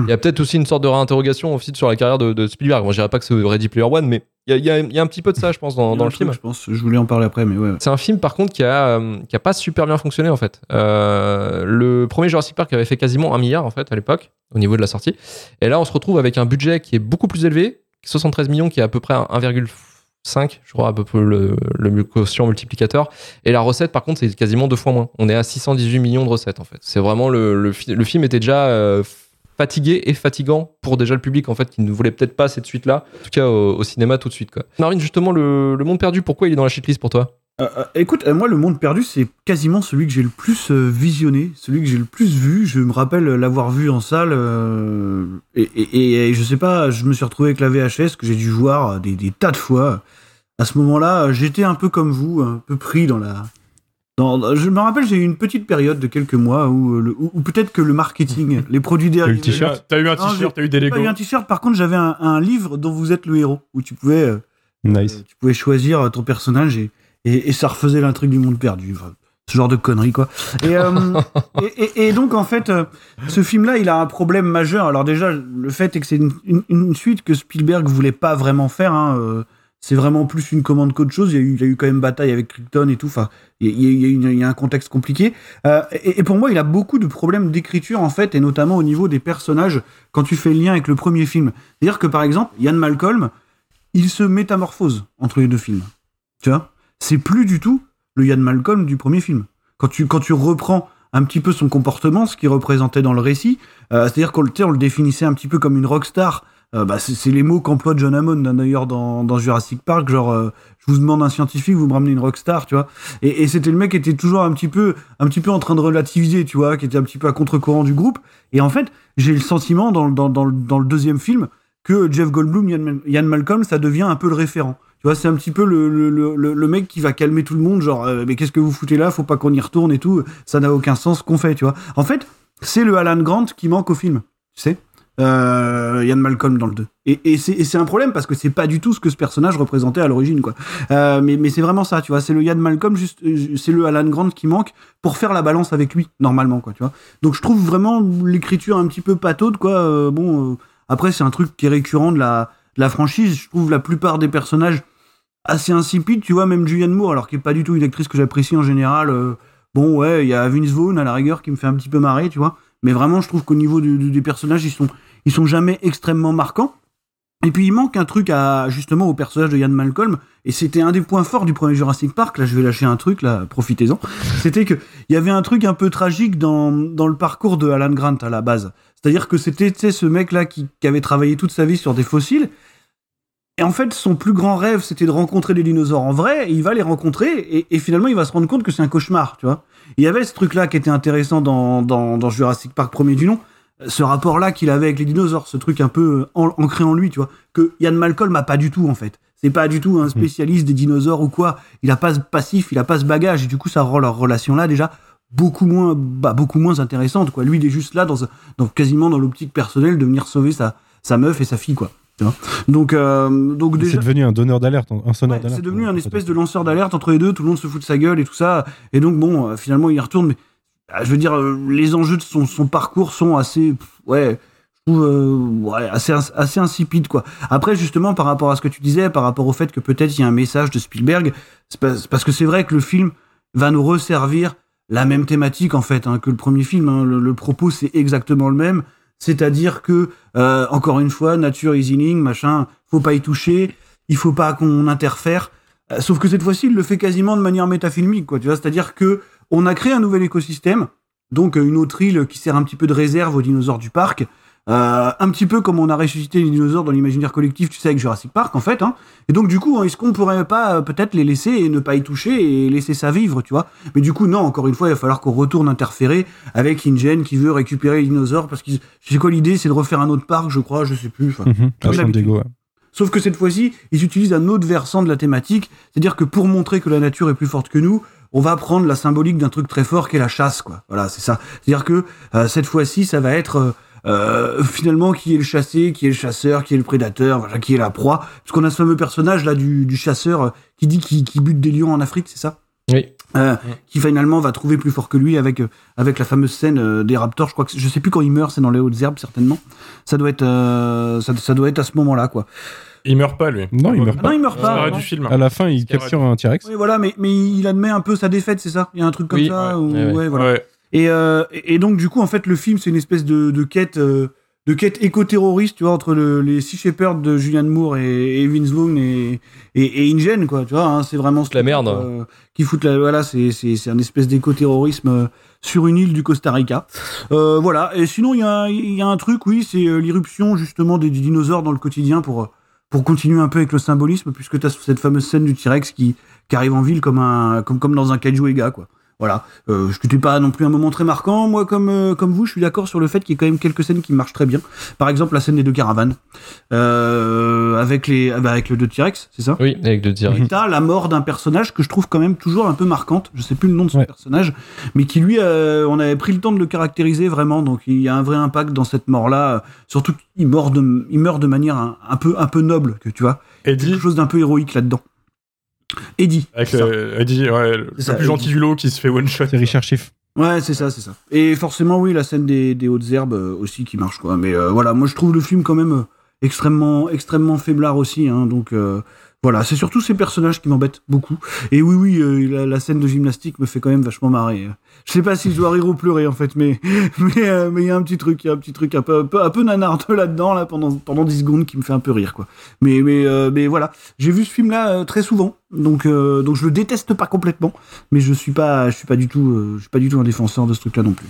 Il y a peut-être aussi une sorte de réinterrogation aussi sur la carrière de, de Spielberg. Moi, je dirais pas que c'est Ready Player One, mais il y a, y y un petit peu de ça, je pense, dans, dans le film. Je pense, je voulais en parler après, mais ouais. C'est un film par contre qui a, euh, qui a pas super bien fonctionné en fait. Euh, le premier Jurassic Park avait fait quasiment un milliard en fait à l'époque au niveau de la sortie. Et là on se retrouve avec un budget qui est beaucoup plus élevé, 73 millions qui est à peu près 1,5 je crois à peu près le, le quotient multiplicateur. Et la recette par contre c'est quasiment deux fois moins. On est à 618 millions de recettes en fait. C'est vraiment le, le, fi- le film était déjà euh, fatigué et fatigant pour déjà le public en fait qui ne voulait peut-être pas cette suite là. En tout cas au, cinéma tout de suite quoi. Marine justement le, le monde perdu pourquoi il est dans la shitlist pour toi? Euh, euh, écoute, euh, moi, Le Monde Perdu, c'est quasiment celui que j'ai le plus visionné, celui que j'ai le plus vu. Je me rappelle l'avoir vu en salle. et, et- et je sais pas, je me suis retrouvé avec la VHS que j'ai dû voir des, des tas de fois. À ce moment-là, j'étais un peu comme vous, un peu pris dans la. Dans, je me rappelle, j'ai eu une petite période de quelques mois où, le- où- où peut-être que le marketing, les produits t-shirt T'as eu un Non, t-shirt, t'as eu des pas Lego. eu un t-shirt, par contre, j'avais un, un livre dont vous êtes le héros, où tu pouvais. Nice. tu pouvais choisir ton personnage et, et, et ça refaisait l'intrigue du monde perdu. Enfin, ce genre de conneries, quoi. Et, euh, et, et- et donc, en fait, euh, ce film-là, il a un problème majeur. Alors, déjà, le fait est que c'est une, une- une suite que Spielberg voulait pas vraiment faire. hein, euh, c'est vraiment plus une commande qu'autre chose. Il y, a eu, il y a eu quand même bataille avec Crichton et tout. Enfin, il y a, il y a une- il y a un contexte compliqué. Et, et pour moi, il a beaucoup de problèmes d'écriture, en fait, et notamment au niveau des personnages, quand tu fais le lien avec le premier film. C'est-à-dire que, par exemple, Ian Malcolm, il se métamorphose entre les deux films. Tu vois? C'est plus du tout le Ian Malcolm du premier film. Quand tu, quand tu reprends un petit peu son comportement, ce qu'il représentait dans le récit, euh, c'est-à-dire qu'on on le définissait un petit peu comme une rockstar euh, bah, c'est les mots qu'emploie John Hammond hein, d'ailleurs dans, Jurassic Park, genre euh, je vous demande un scientifique, vous me ramenez une rockstar, tu vois. Et, et c'était le mec qui était toujours un petit peu, un petit peu en train de relativiser, tu vois, qui était un petit peu à contre-courant du groupe. Et en fait, j'ai le sentiment dans, dans, dans, le- deuxième film que Jeff Goldblum, Ian Malcolm, ça devient un peu le référent. Tu vois, c'est un petit peu le, le, le, mec qui va calmer tout le monde, genre, euh, mais qu'est-ce que vous foutez là? Faut pas qu'on y retourne et tout. Ça n'a aucun sens qu'on fait, tu vois. En fait, c'est le Alan Grant qui manque au film, tu sais. Euh, Ian Malcolm dans le 2. Et, et c'est un problème parce que c'est pas du tout ce que ce personnage représentait à l'origine, quoi. Euh, mais mais c'est vraiment ça, tu vois. C'est le Ian Malcolm, juste, euh, c'est le Alan Grant qui manque pour faire la balance avec lui, normalement, quoi, tu vois. Donc je trouve vraiment l'écriture un petit peu pataude, quoi. Bon, après, c'est un truc qui est récurrent de la, de la franchise. Je trouve la plupart des personnages assez insipides, tu vois, même Julianne Moore, alors qui est pas du tout une actrice que j'apprécie en général. euh, bon, ouais, il y a Vince Vaughn à la rigueur qui me fait un petit peu marrer, tu vois. Mais vraiment, je trouve qu'au niveau du- des personnages, ils sont, ils sont jamais extrêmement marquants. Et puis il manque un truc à justement au personnage de Ian Malcolm, et c'était un des points forts du premier Jurassic Park. Là, je vais lâcher un truc, là, profitez-en. C'était que il y avait un truc un peu tragique dans, dans le parcours de Alan Grant à la base. C'est-à-dire que c'était ce mec-là qui, qui avait travaillé toute sa vie sur des fossiles. Et en fait, son plus grand rêve, c'était de rencontrer des dinosaures en vrai, et il va les rencontrer, et, et finalement, il va se rendre compte que c'est un cauchemar, tu vois. Il y avait ce truc-là qui était intéressant dans, dans, dans Jurassic Park premier du nom, ce rapport-là qu'il avait avec les dinosaures, ce truc un peu en- ancré en lui, tu vois, que Ian Malcolm a pas du tout, en fait. C'est pas du tout un spécialiste des dinosaures ou quoi. Il a pas ce passif, il a pas ce bagage, et du coup, ça rend leur relation-là déjà beaucoup moins, bah, beaucoup moins intéressante, quoi. Lui, il est juste là, dans, dans quasiment dans l'optique personnelle de venir sauver sa, sa meuf et sa fille, quoi. Donc, euh, donc déjà. C'est devenu un donneur d'alerte, un sonneur Ouais, d'alerte. c'est devenu un espèce de lanceur d'alerte entre les deux, tout le monde se fout de sa gueule et tout ça. Et donc, bon, euh, finalement, il y retourne. Mais ah, je veux dire, euh, les enjeux de son, son parcours sont assez. ouais. Euh, assez, ins- assez insipide quoi. Après justement par rapport à ce que tu disais, par rapport au fait que peut-être il y a un message de Spielberg, parce que c'est vrai que le film va nous resservir la même thématique en fait hein, que le premier film. hein. Le, le propos c'est exactement le même, c'est-à-dire que euh, encore une fois, nature is healing, machin, faut pas y toucher, il faut pas qu'on interfère. Euh, Sauf que cette fois-ci, il le fait quasiment de manière métafilmique, quoi. Tu vois, c'est-à-dire que on a créé un nouvel écosystème, donc euh, une autre île qui sert un petit peu de réserve aux dinosaures du parc, euh, un petit peu comme on a ressuscité les dinosaures dans l'imaginaire collectif, tu sais, avec Jurassic Park, en fait. Hein. Et donc, du coup, est-ce qu'on pourrait pas euh, peut-être les laisser et ne pas y toucher et laisser ça vivre, tu vois? Mais du coup, non, encore une fois, il va falloir qu'on retourne interférer avec InGen qui veut récupérer les dinosaures parce que c'est quoi l'idée C'est de refaire un autre parc, je crois, je sais plus. Mhm, ouais. Sauf que cette fois-ci, ils utilisent un autre versant de la thématique, c'est-à-dire que pour montrer que la nature est plus forte que nous, on va prendre la symbolique d'un truc très fort qui est la chasse, quoi. Voilà, c'est ça. C'est-à-dire que euh, cette fois-ci, ça va être euh, finalement qui est le chassé, qui est le chasseur, qui est le prédateur, voilà, qui est la proie. Parce qu'on a ce fameux personnage là du, du chasseur euh, qui dit qu'il bute des lions en Afrique, c'est ça? Oui. Euh, qui finalement va trouver plus fort que lui avec avec la fameuse scène euh, des raptors je crois que je sais plus quand il meurt c'est dans les hautes herbes certainement ça doit être euh, ça, ça doit être à ce moment là quoi Il meurt pas, lui. Non, il meurt Ah pas. non, il meurt pas, du film. À la fin, il capture un T-Rex. Oui, voilà, mais, mais il admet un peu sa défaite, c'est ça? Il y a un truc comme Oui, ça ouais, ou- ouais, ouais. ouais, voilà. Et, euh, et donc, du coup, en fait, le film, c'est une espèce de, de quête, euh, de quête éco-terroriste, tu vois, entre le- les Sea Shepherd de Julianne Moore et, et Vince Vaughn et, et, et InGen, quoi, tu vois, hein, c'est vraiment ce La merde. euh, qui fout la. Voilà, c'est c'est- c'est un espèce d'éco-terrorisme euh, sur une île du Costa Rica. Euh, voilà, et sinon, il y a, il y a un truc, oui, c'est euh, l'irruption, justement, des, des dinosaures dans le quotidien pour. pour continuer un peu avec le symbolisme, puisque tu as cette fameuse scène du T-Rex qui, qui arrive en ville comme, un, comme, comme dans un kaiju Ega, quoi. Voilà. Euh, ce n'était pas non plus un moment très marquant. Moi, comme, euh, comme vous, je suis d'accord sur le fait qu'il y a quand même quelques scènes qui marchent très bien. Par exemple, la scène des deux caravanes. Euh, avec, les, ah bah, avec le deux T-Rex, c'est ça? Oui, avec le direct. et t'as la mort d'un personnage que je trouve quand même toujours un peu marquante. Je sais plus le nom de ce Ouais. personnage, mais qui lui, euh, on avait pris le temps de le caractériser vraiment. Donc il y a un vrai impact dans cette mort-là. Surtout qu'il meurt de, il meurt de manière un, un peu, un peu noble, que tu vois. Eddie, Quelque chose d'un peu héroïque là-dedans. Eddie. avec c'est ça. le, Eddie, ouais, le ça, plus gentil du lot qui se fait one shot. C'est Richard Schiff. Ouais, c'est ça, c'est ça. Et forcément, oui, la scène des, des hautes herbes euh, aussi qui marche, quoi. Mais euh, voilà, moi je trouve le film quand même euh, extrêmement, extrêmement faiblard aussi. Hein, donc euh, voilà, c'est surtout ces personnages qui m'embêtent beaucoup. Et oui, oui, euh, la, scène de gymnastique me fait quand même vachement marrer. Je sais pas si je dois rire ou pleurer en fait, mais mais euh, mais il y a un petit truc, il y a un petit truc un peu un peu, un peu nanardeux là-dedans là pendant pendant 10 secondes qui me fait un peu rire quoi. Mais mais euh, mais voilà, j'ai vu ce film là très souvent, donc euh, donc je le déteste pas complètement, mais je suis pas je suis pas du tout euh, je suis pas du tout un défenseur de ce truc là non plus.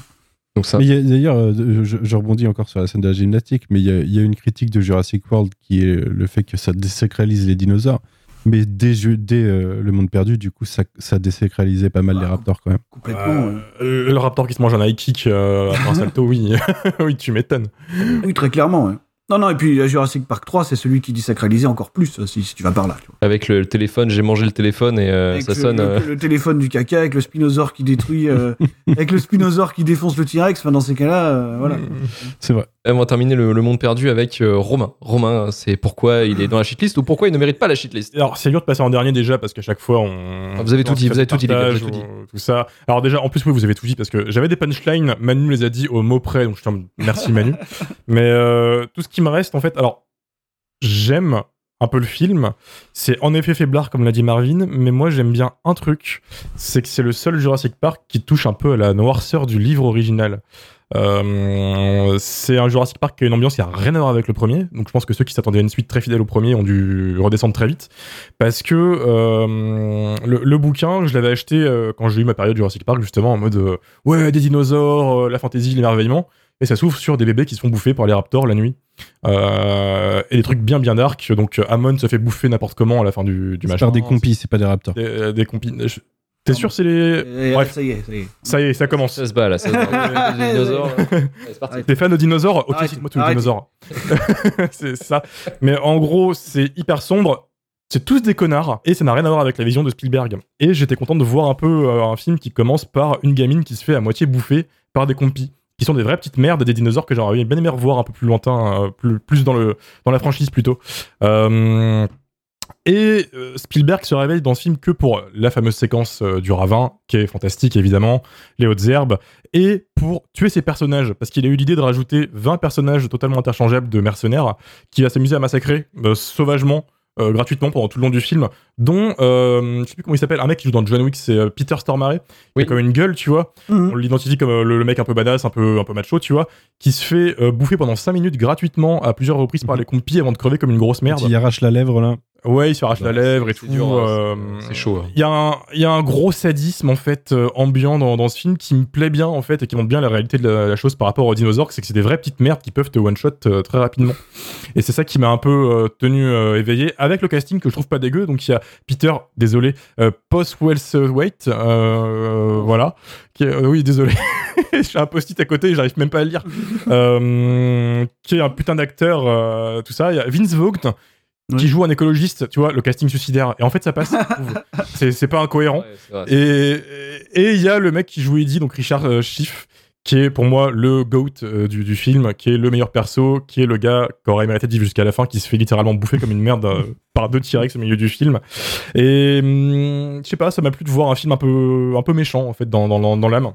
Donc ça. Mais il y a- d'ailleurs, euh, je, je rebondis encore sur la scène de la gymnastique, mais il y, a- il y a une critique de Jurassic World qui est le fait que ça désacralise les dinosaures. Mais dès, euh, Le Monde Perdu, du coup, ça, ça désacralisait pas mal les raptors quand même. Complètement. Euh, le raptor qui se mange un high kick euh, après un salto, oui. oui, tu m'étonnes. Oui, très clairement. Non, non, et puis la Jurassic Park 3, c'est celui qui dit sacraliser encore plus, euh, si, si tu vas par là. tu vois. Avec le téléphone, j'ai mangé le téléphone et euh, ça sonne. le- euh, le téléphone du caca, avec le spinosaure qui détruit, euh, avec le spinosaure qui défonce le T-Rex. Enfin, dans ces cas-là, euh, voilà. C'est vrai. On va terminer le, le monde perdu avec euh, Romain. Romain, c'est pourquoi il est dans la shitlist ou pourquoi il ne mérite pas la shitlist? Alors, c'est dur de passer en dernier déjà parce qu'à chaque fois, on. Ah, vous avez tout dit, vous avez tout dit, les gars, tout ou- Tout ça. Alors, déjà, en plus, oui, vous avez tout dit parce que j'avais des punchlines, Manu les a dit au mot près, donc je t'en merci Manu. Mais euh, tout ce qui me reste, en fait, alors, j'aime un peu le film. C'est en effet faiblard, comme l'a dit Marvin, mais moi, j'aime bien un truc c'est que c'est le seul Jurassic Park qui touche un peu à la noirceur du livre original. Euh, c'est un Jurassic Park qui a une ambiance qui a rien à voir avec le premier. Donc je pense que ceux qui s'attendaient à une suite très fidèle au premier ont dû redescendre très vite. Parce que euh, le, le bouquin, je l'avais acheté euh, quand j'ai eu ma période Jurassic Park, justement en mode euh, ouais, des dinosaures, la fantaisie, l'émerveillement. Et ça s'ouvre sur des bébés qui se font bouffer par les raptors la nuit. Euh, et des trucs bien bien dark. Donc Amon se fait bouffer n'importe comment à la fin du, du par des compis, c'est pas des raptors. Des, des compis. Je- T'es sûr c'est les. Et, Bref, Ça y est, ça y est. ça y est, ça commence. Ça se bat là, ça se bat. Les dinosaures. Allez, c'est parti. T'es fan de dinosaures Ok, Arrête, cite-moi tous les arrête. dinosaures. c'est ça. Mais en gros, c'est hyper sombre. C'est tous des connards et ça n'a rien à voir avec la vision de Spielberg. Et j'étais content de voir un peu euh, un film qui commence par une gamine qui se fait à moitié bouffer par des compis qui sont des vraies petites merdes des dinosaures que j'aurais bien aimé revoir un peu plus lointain, euh, plus, plus dans, le, dans la franchise plutôt. Euh, et euh, Spielberg se réveille dans ce film que pour la fameuse séquence euh, du ravin, qui est fantastique évidemment, les hautes herbes, et pour tuer ses personnages, parce qu'il a eu l'idée de rajouter 20 personnages totalement interchangeables de mercenaires, qui va s'amuser à massacrer euh, sauvagement, euh, gratuitement pendant tout le long du film, dont, euh, je sais plus comment il s'appelle, un mec qui joue dans John Wick, c'est euh, Peter Stormare, qui a comme une gueule, tu vois, Mhm. on l'identifie comme euh, le, le mec un peu badass, un peu, un peu macho, tu vois, qui se fait euh, bouffer pendant 5 minutes gratuitement à plusieurs reprises par les compis avant de crever comme une grosse merde. Il arrache la lèvre là. Ouais, il se arrache la lèvre et tout. hein, euh, c'est- chaud, hein. Il y, a un- il y a un gros sadisme en fait euh, ambiant dans, dans ce film qui me plaît bien en fait et qui montre bien la réalité de la, la chose par rapport aux dinosaures, c'est que c'est des vraies petites merdes qui peuvent te one shot euh, très rapidement. Et c'est ça qui m'a un peu tenu éveillé avec le casting que je trouve pas dégueu. Donc il y a Peter, désolé, Post euh, voilà. Qui est- oui, désolé. J'ai un post-it à côté, j'arrive même pas à le lire. Euh, qui est un putain d'acteur, euh, tout ça. Il y a Vince Vaughn qui joue un écologiste, tu vois, le casting suicidaire. Et en fait, ça passe. c'est c'est pas incohérent. Ouais, c'est vrai. Et et il y a le mec qui joue Eddie, donc Richard euh, Schiff, qui est pour moi le GOAT euh, du, du film, qui est le meilleur perso, qui est le gars qui aurait mérité de vivre jusqu'à la fin, qui se fait littéralement bouffer comme une merde euh, par deux T-Rex au milieu du film. Et hum, je sais pas, ça m'a plu de voir un film un peu, un peu méchant en fait dans, dans, dans, dans l'âme.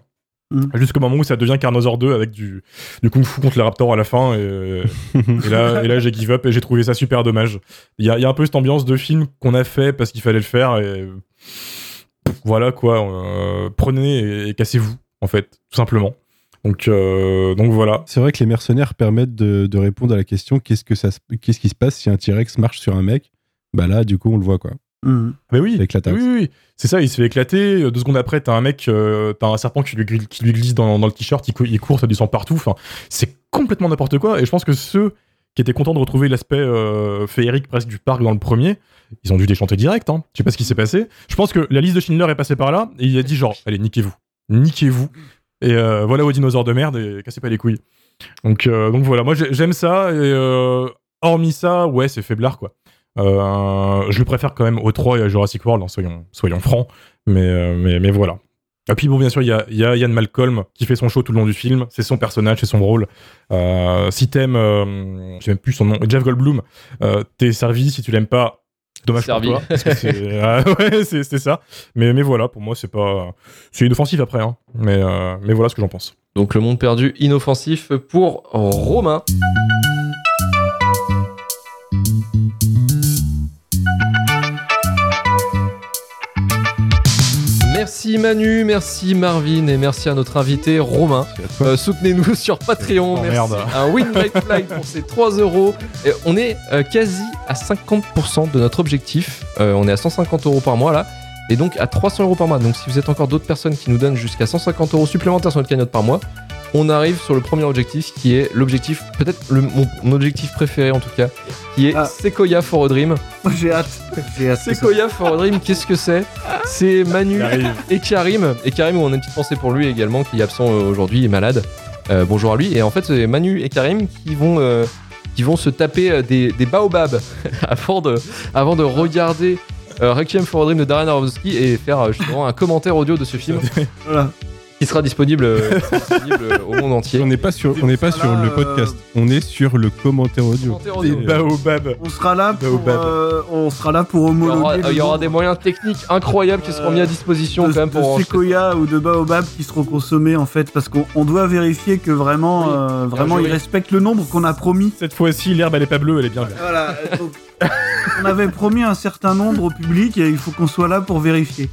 Mhm. Jusqu'au moment où ça devient Carnosaur 2 avec du, du kung fu contre les raptors à la fin. Et, et là, et là j'ai give up et j'ai trouvé ça super dommage. Il y a, il y a un peu cette ambiance de film qu'on a fait parce qu'il fallait le faire. Et voilà quoi. euh, prenez et, et cassez-vous, en fait, tout simplement. Donc, euh, donc voilà. C'est vrai que les mercenaires permettent de, de répondre à la question qu'est-ce que ça se- qu'est-ce qui se passe si un T-Rex marche sur un mec? Bah là, du coup, on le voit quoi. Mais oui, Avec la taxe. oui, c'est ça, il se fait éclater. euh, Deux secondes après, t'as un mec, euh, t'as un serpent qui lui, qui lui glisse dans, dans le t-shirt, il, cou- il court, ça du sang partout. Enfin, c'est complètement n'importe quoi. Et je pense que ceux qui étaient contents de retrouver l'aspect euh, féerique presque du parc dans le premier, ils ont dû déchanter direct. Hein. Je sais pas ce qui s'est passé. Je pense que la liste de Schindler est passée par là et il a dit genre, allez, niquez-vous, niquez-vous. Et euh, voilà vos dinosaures de merde et cassez pas les couilles. Donc, donc voilà, moi j'ai- j'aime ça et hormis ça, ouais, c'est faiblard quoi. Euh, je le préfère quand même au 3 et à Jurassic World, hein, soyons, soyons francs. Mais, euh, mais, mais voilà. Et puis bon, bien sûr, il y a, il y a Ian Malcolm qui fait son show tout le long du film. C'est son personnage, c'est son rôle. Euh, si t'aimes, euh, je sais même plus son nom, Jeff Goldblum, euh, t'es servi. Si tu l'aimes pas, dommage Servi. pour toi. parce que c'est, ah, ouais, c'est, ça. Mais, mais voilà, pour moi, c'est pas, c'est inoffensif après. Hein. Mais, mais voilà ce que j'en pense. Donc le monde perdu inoffensif pour Romain. Merci Manu, merci Marvin et merci à notre invité Romain. Euh, Soutenez-nous sur Patreon. Oh, merci merde. à Winlight Fly pour ses 3 euros. Et on est euh, quasi à 50% de notre objectif. Euh, on est à 150 euros par mois là. Et donc à 300 euros par mois. Donc si vous êtes encore d'autres personnes qui nous donnent jusqu'à 150 euros supplémentaires sur notre cagnotte par mois, on arrive sur le premier objectif qui est l'objectif, peut-être le- mon, mon objectif préféré en tout cas, qui est Ah. Sequoia for a Dream. J'ai hâte. J'ai hâte. Sequoia for a Dream, qu'est-ce que c'est? C'est Manu et Karim. Et Karim, on a une petite pensée pour lui également, qui est absent euh, aujourd'hui, est malade. Euh, bonjour à lui. Et en fait, c'est Manu et Karim qui vont, euh, qui vont se taper des, des baobabs avant, de, avant de regarder euh, Requiem for a Dream de Darren Aronofsky et faire justement un commentaire audio de ce film Voilà. Qui sera disponible, euh, disponible, euh, au monde entier. On n'est pas sur, on n'est pas sera sur là, le euh, podcast, on est sur le commentaire audio. Commentaire Des audio. baobabs. On sera là pour, Baobab. euh, on sera là pour Il y aura, il y aura des moyens techniques incroyables qui seront mis à disposition de, quand même pour séquoia ou de baobab qui seront consommés en fait parce qu'on on doit vérifier que vraiment, Oui. euh, vraiment ils respectent le nombre qu'on a promis. Cette fois-ci, l'herbe, elle est pas bleue, elle est bien verte. Voilà. donc, on avait promis un certain nombre au public et il faut qu'on soit là pour vérifier.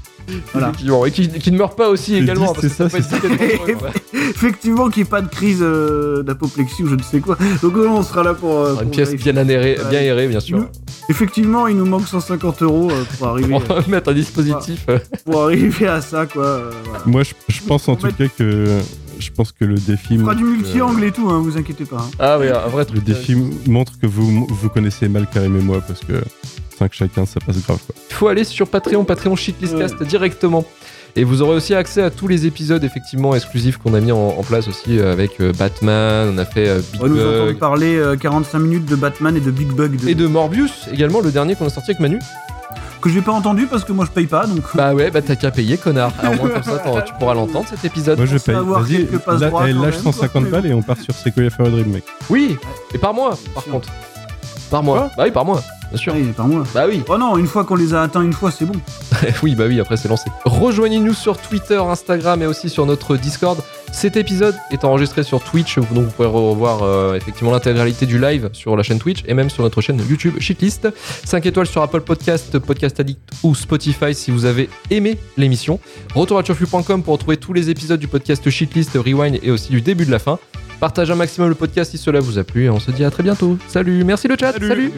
Voilà. Effectivement, et qui, qui ne meurt pas aussi Je également. dis, parce que c'est ça. Effectivement qu'il n'y ait pas de crise euh, d'apoplexie ou je ne sais quoi. Donc euh, on sera là pour. euh, Une pour pièce bien aérée, bien aérée, bien sûr. Nous- Effectivement, il nous manque 150 euros euh, pour arriver, On va mettre un dispositif. pour arriver à ça quoi. voilà. Moi, je, je pense en tout cas que je pense que le défi. On fera du montre, multi-angle et tout, hein, vous inquiétez pas. hein. Ah oui, un vrai euh, truc. Le défi montre que vous vous connaissez mal Karim et moi parce que 5 chacun, ça passe grave quoi. Il faut aller sur Patreon, Patreon Shitlistcast directement. Et vous aurez aussi accès à tous les épisodes effectivement exclusifs qu'on a mis en, en place aussi euh, avec euh, Batman, on a fait euh, Big On va nous entendre Bug parler euh, 45 minutes de Batman et de Big Bug de- et de Morbius également, le dernier qu'on a sorti avec Manu. Que j'ai pas entendu parce que moi je paye pas donc. Bah ouais, bah t'as qu'à payer, connard. Alors, au moins comme ça, tu pourras l'entendre cet épisode. Moi je paye. Vas-y, là- droits eh, lâche même, 150 quoi, mais balles et on part sur Sequoia for a Dream, mec. Oui, et par mois, par contre. Par mois. Bah oui, par mois, bien sûr. Par moi. Bah oui. Oh non, une fois qu'on les a atteints une fois, c'est bon. oui, bah oui, après c'est lancé. Rejoignez-nous sur Twitter, Instagram et aussi sur notre Discord. Cet épisode est enregistré sur Twitch, donc vous pourrez revoir euh, effectivement l'intégralité du live sur la chaîne Twitch et même sur notre chaîne YouTube Shitlist. 5 étoiles sur Apple Podcast, Podcast Addict ou Spotify si vous avez aimé l'émission. Retour à turfu.com pour retrouver tous les épisodes du podcast Shitlist, Rewind et aussi du début de la fin. Partagez un maximum le podcast si cela vous a plu et on se dit à très bientôt. Salut, merci le chat, salut.